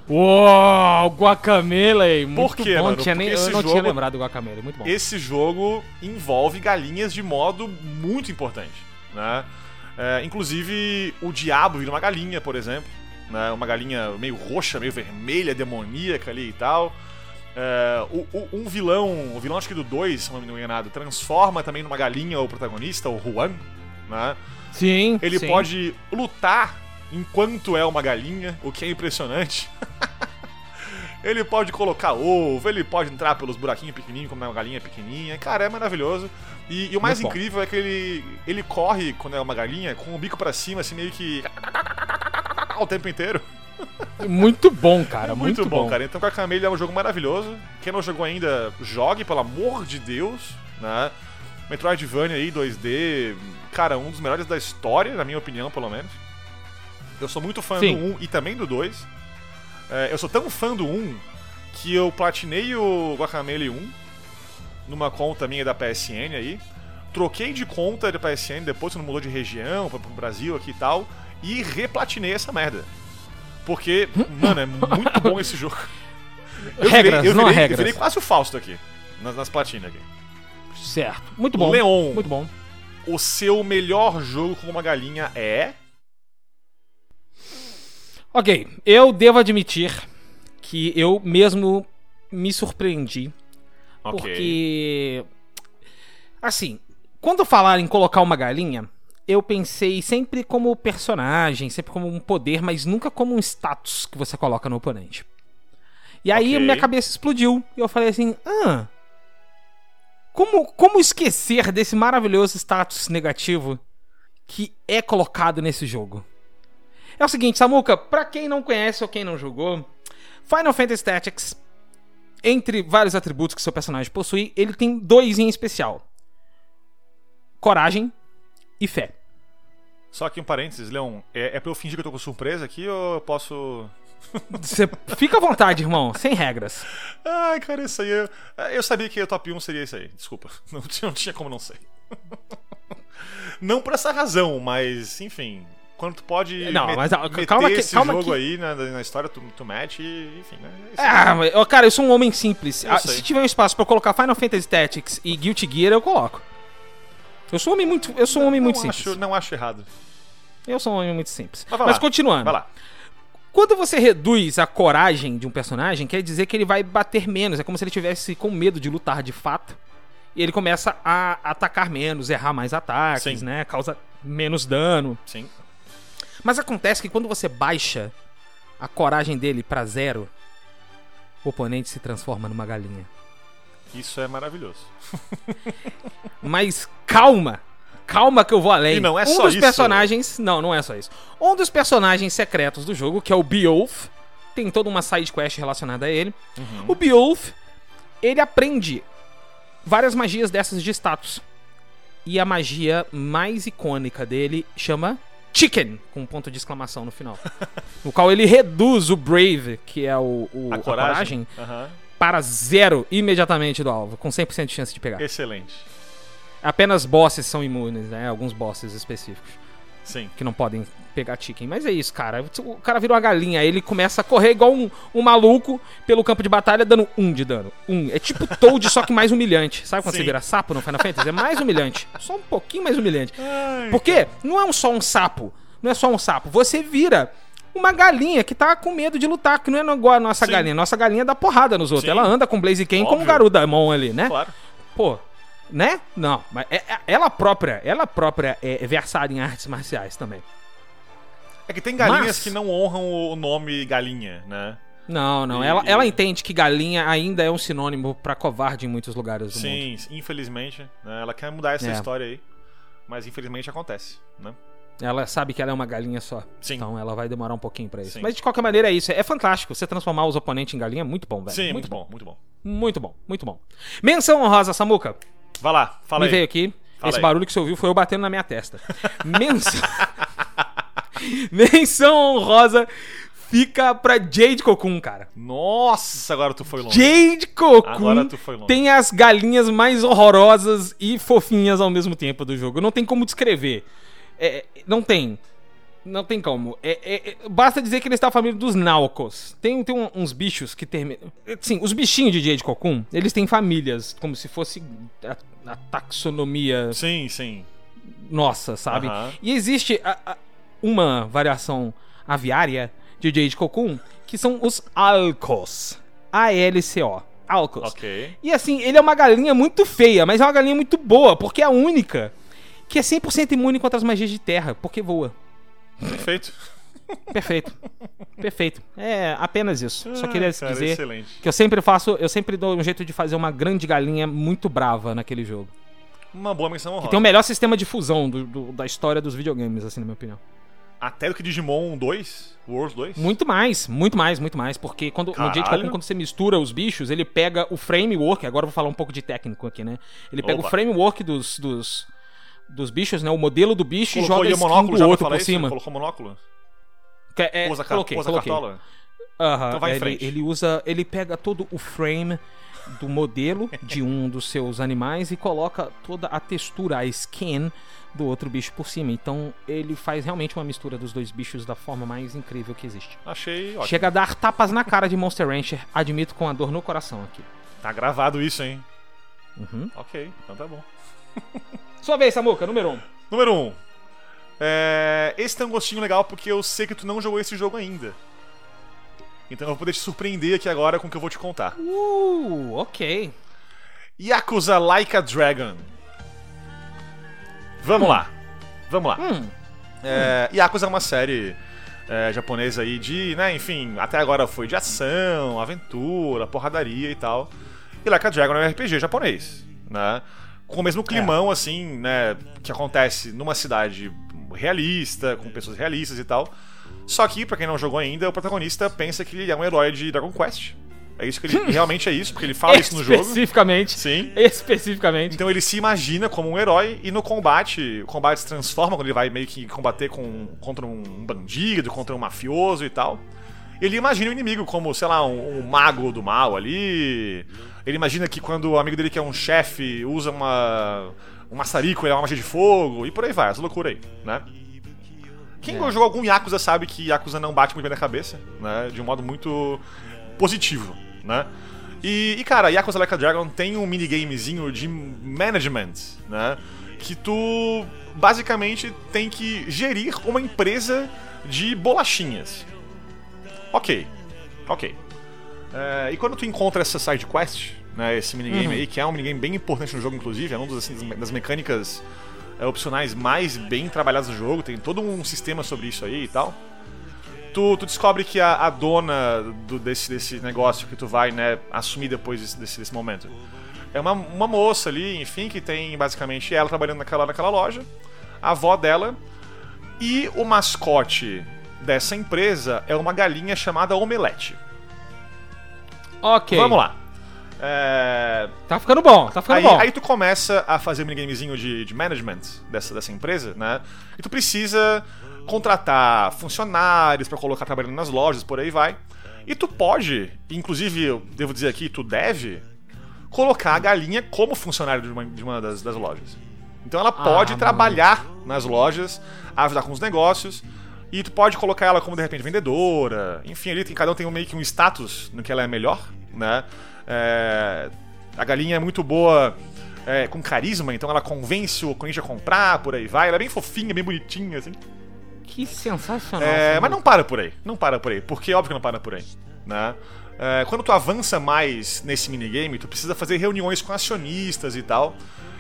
Uou, Guacamele! Muito quê, bom. mano? Tinha nem, eu não tinha jogo- lembrado do Guacamele, muito bom. Esse jogo envolve galinhas de modo muito importante, né? É, inclusive, o diabo vira uma galinha, por exemplo. Né? Uma galinha meio roxa, meio vermelha, demoníaca ali e tal. É, o- o- um vilão, o vilão acho que do 2, se não me enganado, transforma também numa galinha o protagonista, o Juan. Né? Sim, Ele sim. pode lutar enquanto é uma galinha, o que é impressionante. *laughs* ele pode colocar ovo, ele pode entrar pelos buraquinhos pequenininhos, como é uma galinha pequenininha. Cara, é maravilhoso. E, e o mais Muito bom. incrível é que ele, ele corre, quando é uma galinha, com o bico pra cima, assim, meio que. *laughs* o tempo inteiro. Muito bom, cara. É muito, bom, cara. Então, Guacamelee é um jogo maravilhoso. Quem não jogou ainda, jogue, pelo amor de Deus, né? Metroidvania aí, 2D, cara, um dos melhores da história, na minha opinião, pelo menos. Eu sou muito fã Sim. do 1 e também do 2. É, eu sou tão fã do 1 que eu platinei o Guacamelee 1 numa conta minha da PSN aí. Troquei de conta da PSN depois, quando mudou de região, pra- pro Brasil aqui e tal. E replatinei essa merda. Porque, *laughs* mano, é muito bom esse jogo. Eu Regras, eu não virei, regras. Eu virei quase o Fausto aqui, nas, nas platinas aqui. Certo. Muito bom. Leon. Muito bom. O seu melhor jogo com uma galinha é... Ok, eu devo admitir que eu mesmo me surpreendi. Ok. Porque. Assim, quando falaram em colocar uma galinha, eu pensei sempre como personagem, sempre como um poder, mas nunca como um status que você coloca no oponente. E aí Ok. minha cabeça explodiu e eu falei assim: ah. Como, como esquecer desse maravilhoso status negativo que é colocado nesse jogo? É o seguinte, Samuka, pra quem não conhece ou quem não jogou, Final Fantasy Tactics, entre vários atributos que seu personagem possui, ele tem dois em especial: coragem e fé. Só aqui um parênteses, Leon. É, é pra eu fingir que eu tô com surpresa aqui ou eu posso... *laughs* Você fica à vontade, irmão, sem regras. Ai, cara, isso aí... Eu, eu sabia que o top 1 seria isso aí. Desculpa. Não tinha, não tinha como não ser. *laughs* não por essa razão, mas, enfim... Quando tu pode Não, met- mas, calma que- esse calma jogo que- aí na, na história, tu, tu mete e, enfim, né? É isso. Ah, mas, ó, cara, eu sou um homem simples. Eu Ah, sei. se tiver um espaço pra eu colocar Final Fantasy Tactics e Guilty Gear, eu coloco. Eu sou um homem muito, eu sou um homem não muito simples. acho, não acho errado. Eu sou um homem muito simples. Mas Mas continuando. Vai lá. Quando você reduz a coragem de um personagem, quer dizer que ele vai bater menos. É como se ele tivesse com medo de lutar de fato. E ele começa a atacar menos, errar mais ataques, Sim. né? Causa menos dano. Sim. Mas acontece que quando você baixa a coragem dele pra zero, o oponente se transforma numa galinha. Isso é maravilhoso. *laughs* Mas calma! Calma que eu vou além. E não é um só dos isso. personagens. Não, não é só isso. Um dos personagens secretos do jogo, que é o Beowulf, tem toda uma side quest relacionada a ele. Uhum. O Beowulf, ele aprende várias magias dessas de status. E a magia mais icônica dele chama Chicken, com um ponto de exclamação no final. *laughs* no qual ele reduz o Brave, que é o, o- A a coragem. para zero imediatamente do alvo, com 100% de chance de pegar. Excelente. Apenas bosses são imunes, né? Alguns bosses específicos Sim. que não podem pegar chicken. Mas é isso, cara. O cara vira uma galinha, aí ele começa a correr igual um, um maluco pelo campo de batalha, dando um de dano. Um. É tipo *laughs* Toad, só que mais humilhante. Sabe quando Sim. você vira sapo no Final Fantasy? É mais humilhante. Só um pouquinho mais humilhante. Ai, Porque não é só um sapo. Não é só um sapo. Você vira uma galinha que tá com medo de lutar, que não é igual a nossa Sim. galinha. Nossa galinha dá porrada nos outros. Sim. Ela anda com Blaziken como Óbvio. um Garudamon ali, né? Claro. Pô, né? Não, mas é- é- ela própria, ela própria é versada em artes marciais também. É que tem galinhas Mas- que não honram o nome galinha, né? Não, não. E- Ela, e- ela entende que galinha ainda é um sinônimo pra covarde em muitos lugares do mundo. Sim, infelizmente. né? Ela quer mudar essa É. história aí. Mas infelizmente acontece, né? Ela sabe que ela é uma galinha só. Sim. Então ela vai demorar um pouquinho pra isso. Sim. Mas de qualquer maneira é isso. É fantástico. Você transformar os oponentes em galinha é muito bom, velho. Sim, muito, bom, muito bom. Muito bom, muito bom. Menção honrosa, Samuca. Vai lá, fala Me aí. veio aqui. Fala Esse aí. barulho que você ouviu foi eu batendo na minha testa. Menção. *laughs* Menção honrosa fica pra Jade Cocoon, cara. Nossa, agora tu foi longe. Jade Cocoon Agora tu foi longe. tem as galinhas mais horrorosas e fofinhas ao mesmo tempo do jogo. Não tem como descrever. É, não tem. Não tem como. É, é- é- basta dizer que ele está na família dos Naucos. Tem, tem um- uns bichos que terminam. Sim, os bichinhos de Jade Cocoon, eles têm famílias, como se fosse a, a taxonomia Sim, sim. nossa, sabe? Aham. E existe a- a- uma variação aviária de Jade Cocoon, que são os Alcos. A-L-C-O. Alcos. Ok. E assim, ele é uma galinha muito feia, mas é uma galinha muito boa, porque é a única que é 100% imune contra as magias de terra, porque voa. Perfeito. Perfeito. Perfeito. É apenas isso. Só queria cara, dizer Excelente. que eu sempre faço, eu sempre dou um jeito de fazer uma grande galinha muito brava naquele jogo. Uma boa menção honrosa. Tem o melhor sistema de fusão do- do- da história dos videogames, assim, na minha opinião. Até do que Digimon 2, World 2. Muito mais, muito mais, muito mais. Porque quando, no Jade. Cocoon, quando você mistura os bichos, ele pega o framework. Agora eu vou falar um pouco de técnico aqui, né? Ele pega Opa. o framework dos, dos, dos bichos, né? O modelo do bicho e Colocou joga a o skin monóculo do outro por isso? cima. Colocou monóculo? Que é- Usa, coloquei, usa coloquei. cartola? Aham, Então vai em ele, frente. ele usa. Ele pega todo o frame do modelo de um *laughs* dos seus animais e coloca toda a textura, a skin do outro bicho por cima. Então ele faz realmente uma mistura dos dois bichos da forma mais incrível que existe. Achei ótimo. Chega a dar tapas na cara de Monster Rancher, admito com a dor no coração aqui. Tá gravado isso, hein? Uhum. Ok, então tá bom. *laughs* Sua vez, Samuca, número 1. Um. Número 1. Um. É... Esse tem um gostinho legal porque eu sei que tu não jogou esse jogo ainda. Então eu vou poder te surpreender aqui agora com o que eu vou te contar. Uh, ok. Yakuza Like a Dragon. Vamos lá. Vamos lá. Hum, É, Yakuza é uma série é, japonesa aí de, né, enfim, até agora foi de ação, aventura, porradaria e tal. E Like a Dragon é um RPG japonês, né? Com o mesmo climão, assim, né, que acontece numa cidade realista, com pessoas realistas e tal. Só que, pra quem não jogou ainda, o protagonista pensa que ele é um herói de Dragon Quest. É isso que ele *laughs* realmente é isso, porque ele fala isso no jogo. especificamente. Sim. Especificamente. Então ele se imagina como um herói e no combate, o combate se transforma quando ele vai meio que combater com, contra um bandido, contra um mafioso e tal. Ele imagina o inimigo como, sei lá, um, um mago do mal ali. Ele imagina que quando o amigo dele que é um chefe usa uma um maçarico, ele é uma magia de fogo e por aí vai, essa loucura aí, né? Quem jogou algum Yakuza sabe que Yakuza não bate muito bem na cabeça, né? De um modo muito positivo, né? E, e, cara, Yakuza Like a Dragon tem um minigamezinho de management, né? Que tu basicamente tem que gerir uma empresa de bolachinhas. Ok, ok. É, e quando tu encontra essa side quest, né, esse minigame aí, que é um minigame bem importante no jogo, inclusive, é uma das, assim, das mecânicas é, opcionais mais bem trabalhadas no jogo, tem todo um sistema sobre isso aí e tal. tu, tu descobre que a, a dona do- desse, desse negócio que tu vai, né, assumir depois desse, desse, desse momento é uma, uma moça ali, enfim, que tem basicamente ela trabalhando naquela, naquela loja, a avó dela, e o mascote dessa empresa é uma galinha chamada Omelete. Ok. Vamos lá. É, Tá ficando bom, tá ficando Aí, bom. aí tu começa a fazer um minigamezinho de, de management dessa, dessa empresa, né? E tu precisa contratar funcionários pra colocar trabalhando nas lojas, por aí vai. E tu pode, inclusive eu devo dizer aqui, tu deve colocar a galinha como funcionário de uma, de uma das, das lojas. Então ela pode mano. trabalhar nas lojas, ajudar com os negócios. E tu pode colocar ela como de repente vendedora. Enfim, ali tem, cada um tem um, meio que um status no que ela é melhor, né? É, a galinha é muito boa é, com carisma, então ela convence o cliente a comprar, por aí vai. Ela é bem fofinha, bem bonitinha, assim. Que sensacional. É, mas não para por aí. Não para por aí. Porque óbvio que não para por aí. Né? É, quando tu avança mais nesse minigame, tu precisa fazer reuniões com acionistas e tal.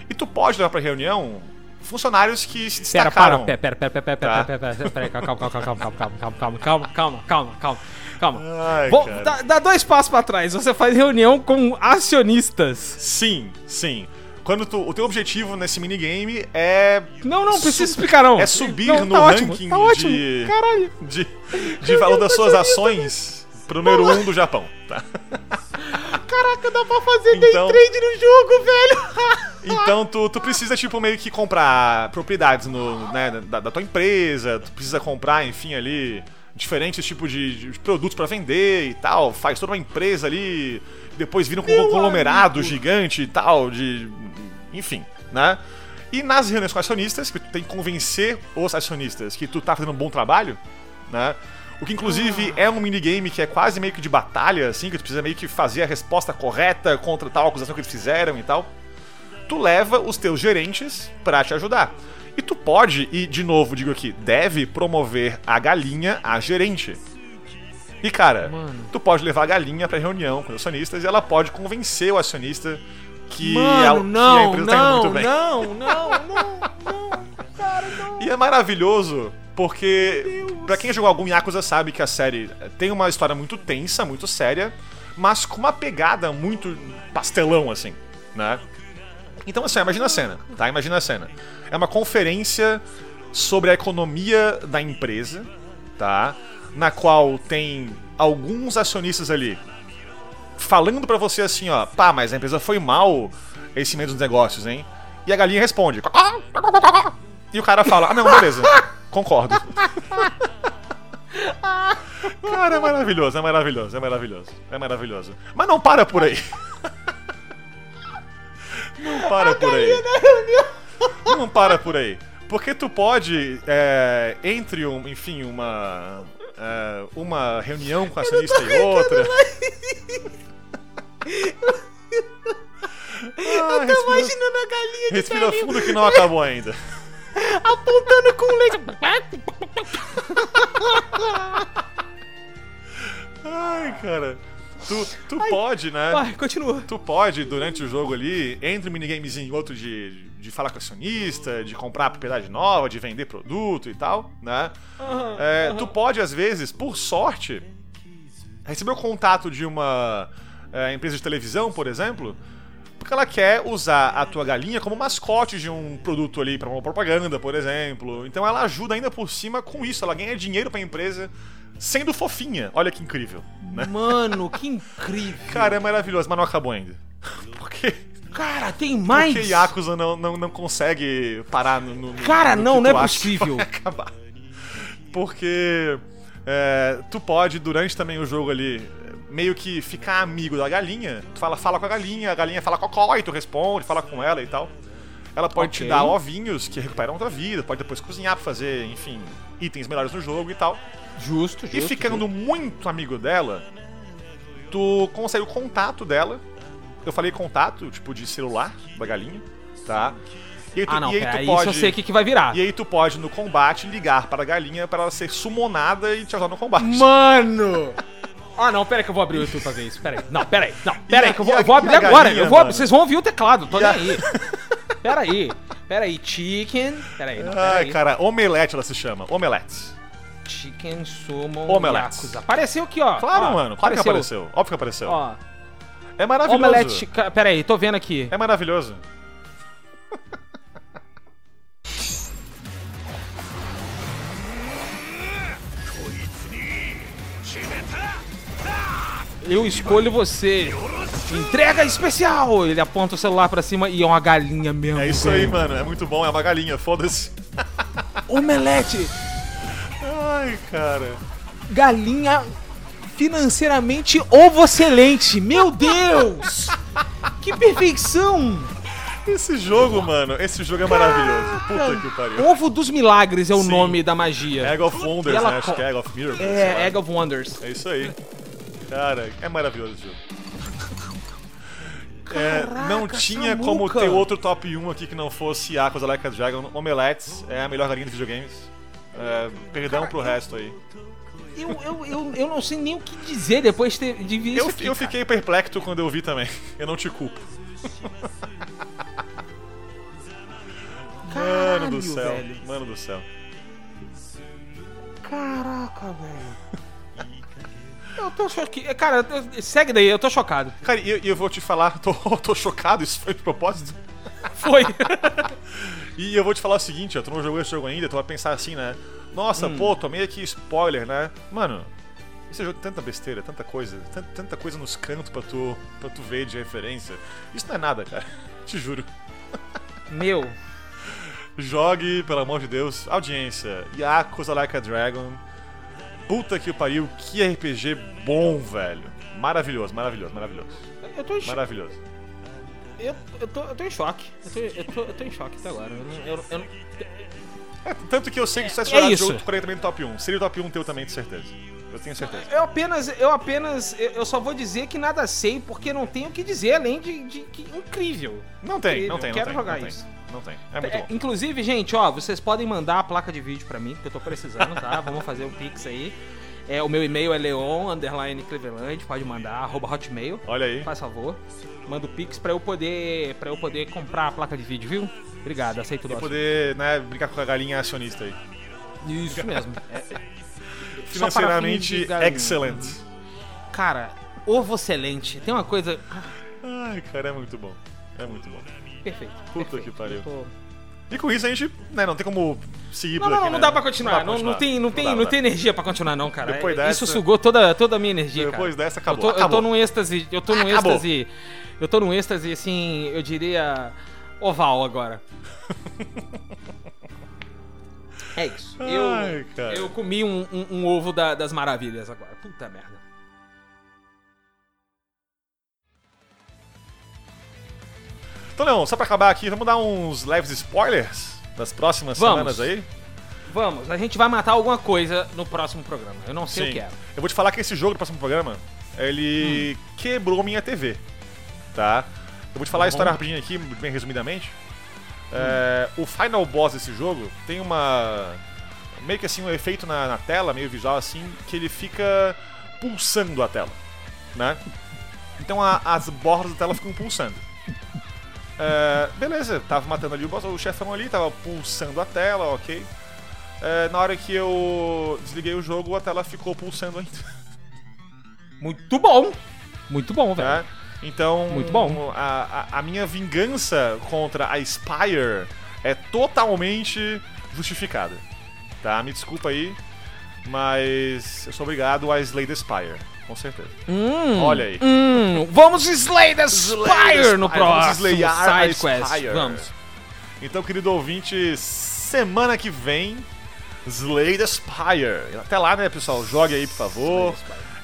E tu pode levar pra reunião funcionários que se Pera, destacaram. para, pera, pera, pera, pera, Tá. pera, pera, pera, pera, calma, calma, calma, calma, calma, calma, calma, calma, calma, calma, calma, calma. Ai, cara. dá, dá dois passos pra trás. Você faz reunião com acionistas. Sim, sim. Quando tu, o teu objetivo nesse minigame é Não, não, precisa explicar, não. é subir Não, no tá ótimo, ranking tá ótimo. de- Caralho. de, de valor das suas ações pro número 1 um do Japão. Tá? *laughs* Caraca, dá pra fazer Então- day trade no jogo, velho. *laughs* Então tu, tu precisa, tipo, meio que comprar propriedades no, né, da, da tua empresa, tu precisa comprar, enfim, ali, diferentes tipos de, de produtos pra vender e tal. Faz toda uma empresa ali, depois vira um Meu conglomerado amigo. gigante e tal, de. Enfim, né? E nas reuniões com acionistas, que tu tem que convencer os acionistas que tu tá fazendo um bom trabalho, né? O que inclusive é um minigame que é quase meio que de batalha, assim, que tu precisa meio que fazer a resposta correta contra tal acusação que eles fizeram e tal tu leva os teus gerentes pra te ajudar. E tu pode, e de novo digo aqui, deve promover a galinha a gerente. E cara, Mano. tu pode levar a galinha pra reunião com os acionistas e ela pode convencer o acionista que, a, Mano, que a não, empresa tá indo não, muito bem. não, não, não, não, cara, não. E é maravilhoso porque pra quem jogou algum Yakuza sabe que a série tem uma história muito tensa, muito séria, mas com uma pegada muito pastelão assim, né? Então assim, imagina a cena, tá? Imagina a cena. É uma conferência sobre a economia da empresa, tá? Na qual tem alguns acionistas ali falando pra você assim, ó, pá, mas a empresa foi mal esse meio dos negócios, hein? E a galinha responde. E o cara fala, ah não, beleza, *laughs* concordo. *laughs* Cara, é maravilhoso, é maravilhoso, é maravilhoso, é maravilhoso. Mas não para por aí. *laughs* Não para por aí. Não para por aí. Porque tu pode, é, entre, um, enfim, uma. é, uma reunião com a acionista e outra. Ah, respira, Imaginando a galinha de respira telinho fundo que não acabou ainda. Apontando com leite. Ai, cara. Tu, tu pode, né? Vai, continua. Tu pode, durante o jogo ali, entre um minigamezinho e outro de, de falar com acionista, de comprar propriedade nova, de vender produto e tal, né? É, Tu pode, às vezes, por sorte, receber o contato de uma é, empresa de televisão, por exemplo, porque ela quer usar a tua galinha como mascote de um produto ali para uma propaganda, por exemplo. Então ela ajuda ainda por cima com isso, ela ganha dinheiro pra empresa sendo fofinha. Olha que incrível, né? Mano, que incrível. *laughs* Cara, é maravilhoso, mas não acabou ainda. *laughs* Porque Cara, tem mais. porque Yakuza não, não, não consegue parar no. no- Cara, no não, não é possível. *laughs* acabar. Porque é, tu pode, durante também o jogo ali, meio que ficar amigo da galinha. Tu fala, fala com a galinha, a galinha fala cocó e tu responde, fala com ela e tal. Ela pode te Ok. dar ovinhos que recuperam a tua vida, pode depois cozinhar pra fazer, enfim, itens melhores no jogo e tal. Justo, justo. E ficando muito amigo dela, tu consegue o contato dela. Eu falei contato, tipo, de celular da galinha, tá? E aí tu, Ah, não, e aí pera, tu pode. eu sei o que, que vai virar. E aí tu pode, no combate, ligar para a galinha para ela ser summonada e te ajudar no combate. Mano! *laughs* Ah, não, pera aí que eu vou abrir o YouTube pra ver isso. Pera aí. Não, pera aí. Não, *laughs* pera aí que eu vou, eu vou abrir agora. Eu vou, vocês vão ouvir o teclado, tô nem aí. *laughs* Pera aí. Pera aí. Chicken. Pera aí, não, pera Ai, aí. cara, omelete ela se chama. Omelete. Chicken Summon Omelete. Yakuza. Apareceu aqui, ó. Claro, Ó, mano. Claro que apareceu. Óbvio que apareceu. Ó, é maravilhoso. Omelete. Pera aí, tô vendo aqui. É maravilhoso. *laughs* Eu escolho você. Entrega especial! Ele aponta o celular pra cima e é uma galinha mesmo. É isso aí, mano. É muito bom. É uma galinha. Foda-se. *laughs* Omelete! Ai, cara. Galinha financeiramente ovo excelente. Meu Deus! Que perfeição! Esse jogo, mano. Esse jogo é maravilhoso. Puta que pariu. Ovo dos Milagres é o Sim. nome da magia. Egg of Wonders, E ela né? Acho que é Egg of Miracles. É, Egg of Wonders. É isso aí. Cara, é maravilhoso esse jogo. É, não tinha como Samuca. ter outro top 1 aqui que não fosse Yakuza Like a Dragon. Omelettes é a melhor galinha de videogames. É, perdão pro resto aí. Eu, eu, eu, eu não sei nem o que dizer depois de, ter, de ver Eu, isso aqui, eu cara. fiquei perplexo quando eu vi também. Eu não te culpo. Mano do Caralho, céu. velho. Mano do céu. Caraca, velho. Eu tô chocado. Cara, eu- segue daí, eu tô chocado. Cara, e eu, eu vou te falar, *laughs* tô, tô chocado, isso foi de propósito. Foi. *laughs* E eu vou te falar o seguinte, ó, tu não jogou esse jogo ainda, tu vai pensar assim, né? Nossa, Hum. pô, tomei aqui spoiler, né? Mano, esse jogo tem tanta besteira, tanta coisa, tanta, tanta coisa nos cantos pra tu, pra tu ver de referência. Isso não é nada, cara. *laughs* Te juro. Meu. Jogue, pelo amor de Deus, audiência. Yakuza Like a Dragon. Puta que pariu, que RPG bom, velho. Maravilhoso, maravilhoso, maravilhoso. Eu tô em choque. Maravilhoso. Eu, eu, tô, eu tô em choque. Eu tô, eu tô, eu tô em choque até agora. Eu, eu, eu, É, tanto que eu sei que se tivesse É jogado isso. jogo, também no top 1. Seria o top 1 teu também, de certeza. Eu tenho certeza. eu apenas, eu apenas, eu só vou dizer que nada sei, porque não tenho o que dizer além de, de que incrível. Não tem, Incrível, não tem, não quero tem. jogar não isso. Tem, não tem. É muito É, bom. inclusive, gente, ó, vocês podem mandar a placa de vídeo pra mim, que eu tô precisando, tá? *laughs* Vamos fazer um pix aí. É, o meu e-mail é leon, underline cleveland, pode mandar, arroba hotmail. Olha aí. Faz favor. Manda o pix pra eu poder, pra eu poder comprar a placa de vídeo, viu? Obrigado, aceito o E poder, né, brincar com a galinha acionista aí. Isso *laughs* mesmo. É, Financeiramente excellent. cara, ovo excelente. Tem uma coisa... Ai, cara, é muito bom. É muito bom. Perfeito. Puta perfeito. que pariu. Eu tô- E com isso a gente, né, não tem como seguir Não, por não, aqui, não, não né? dá pra continuar. Não, não tem, não tem, dá, não dá. tem energia pra continuar, não, cara. Depois É, Isso dessa- sugou toda, toda a minha energia, Depois cara. dessa, acabou. Eu tô, eu tô acabou. num êxtase, eu tô num Acabou. êxtase, eu tô num êxtase, assim, eu diria oval agora. *laughs* É isso. Eu, Ai, cara. eu comi um, um- um ovo da- das maravilhas agora. Puta merda. Então, Leon, só pra acabar aqui, vamos dar uns leves spoilers das próximas Vamos. semanas aí? Vamos, a gente vai matar alguma coisa no próximo programa. Eu não sei o que é. Eu vou te falar que esse jogo do próximo programa, ele Hum. quebrou minha TV, tá? Eu vou te falar a Tá história bom. rapidinho aqui, bem resumidamente. É, o final boss desse jogo tem uma... meio que assim, um efeito na, na tela, meio visual assim, que ele fica pulsando a tela, né? Então a- as bordas da tela ficam pulsando. É, beleza, tava matando ali o boss, o chefão ali, tava pulsando a tela, ok. É, na hora que eu desliguei o jogo, a tela ficou pulsando ainda. Muito bom. Muito bom, velho. né? Então, Muito bom. A, a, a minha vingança contra a Spire é totalmente justificada. Tá? Me desculpa aí, mas eu sou obrigado a Slay the Spire, com certeza. Hum, Olha aí. hum, vamos slay the Slay Spire the no Spire, vamos próximo slayar a side quest. Spire. Vamos. Então, querido ouvinte, semana que vem, Slay the Spire. Até lá, né, pessoal? Jogue aí, por favor.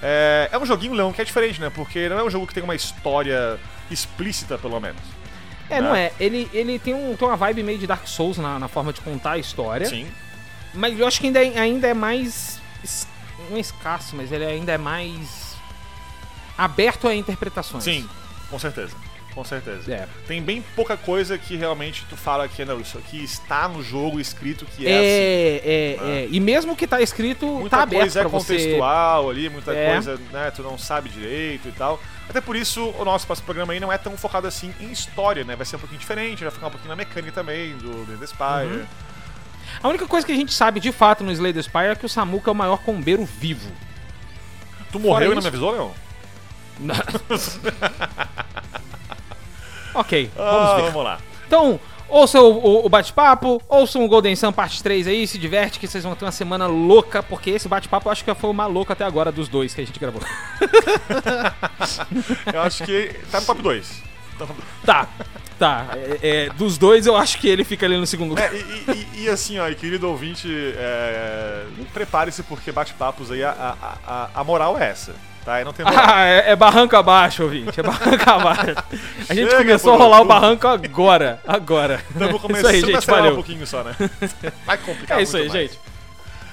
É, é um joguinho, Leão, que é diferente, né? Porque não é um jogo que tem uma história explícita, pelo menos. É, não é. Ele, ele tem, um, tem uma vibe meio de Dark Souls na, na forma de contar a história. Sim. Mas eu acho que ainda é, ainda é mais. Não é escasso, mas ele ainda é mais. aberto a interpretações. Sim, com certeza. Com certeza. É. Tem bem pouca coisa que realmente tu fala que não, isso aqui está no jogo escrito que é, É, assim. é, é. E mesmo que tá escrito, Muita tá aberto coisa é pra você. contextual ali, muita É. coisa, né, tu não sabe direito e tal. Até por isso o nosso próximo programa aí não é tão focado assim em história, né? Vai ser um pouquinho diferente, vai ficar um pouquinho na mecânica também do, do The Spire. Uhum. A única coisa que a gente sabe de fato no Slay the Spire é que o Samuka é o maior combeiro vivo. Tu morreu e não me avisou, Leon? *laughs* ok, vamos Ah, ver. vamos lá. Então, ouçam o, o- o bate-papo, ouçam o Golden Sun parte 3 aí, se diverte que vocês vão ter uma semana louca, porque esse bate-papo eu acho que foi o mais louco até agora dos dois que a gente gravou. *laughs* Eu acho que tá no top 2. Tá, tá. É, é, dos dois eu acho que ele fica ali no segundo lugar. É, e, e- e- assim, ó, querido ouvinte, é, prepare-se porque bate-papos aí, a, a, a, moral é essa, tá? Não tem *laughs* moral. Ah, é, é barranco abaixo, ouvinte. É barranco abaixo. A gente Chega, começou a rolar o barranco agora. Agora. Então vou *laughs* isso aí, a gente. acelerar um Valeu. pouquinho só, né? Vai complicar É isso aí, mais. gente.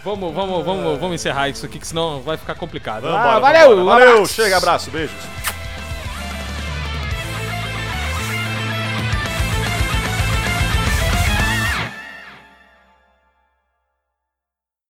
Vamos, vamos, vamos, vamos encerrar isso aqui, que senão vai ficar complicado. Ah, valeu! um Valeu, abraço. chega, abraço, beijos.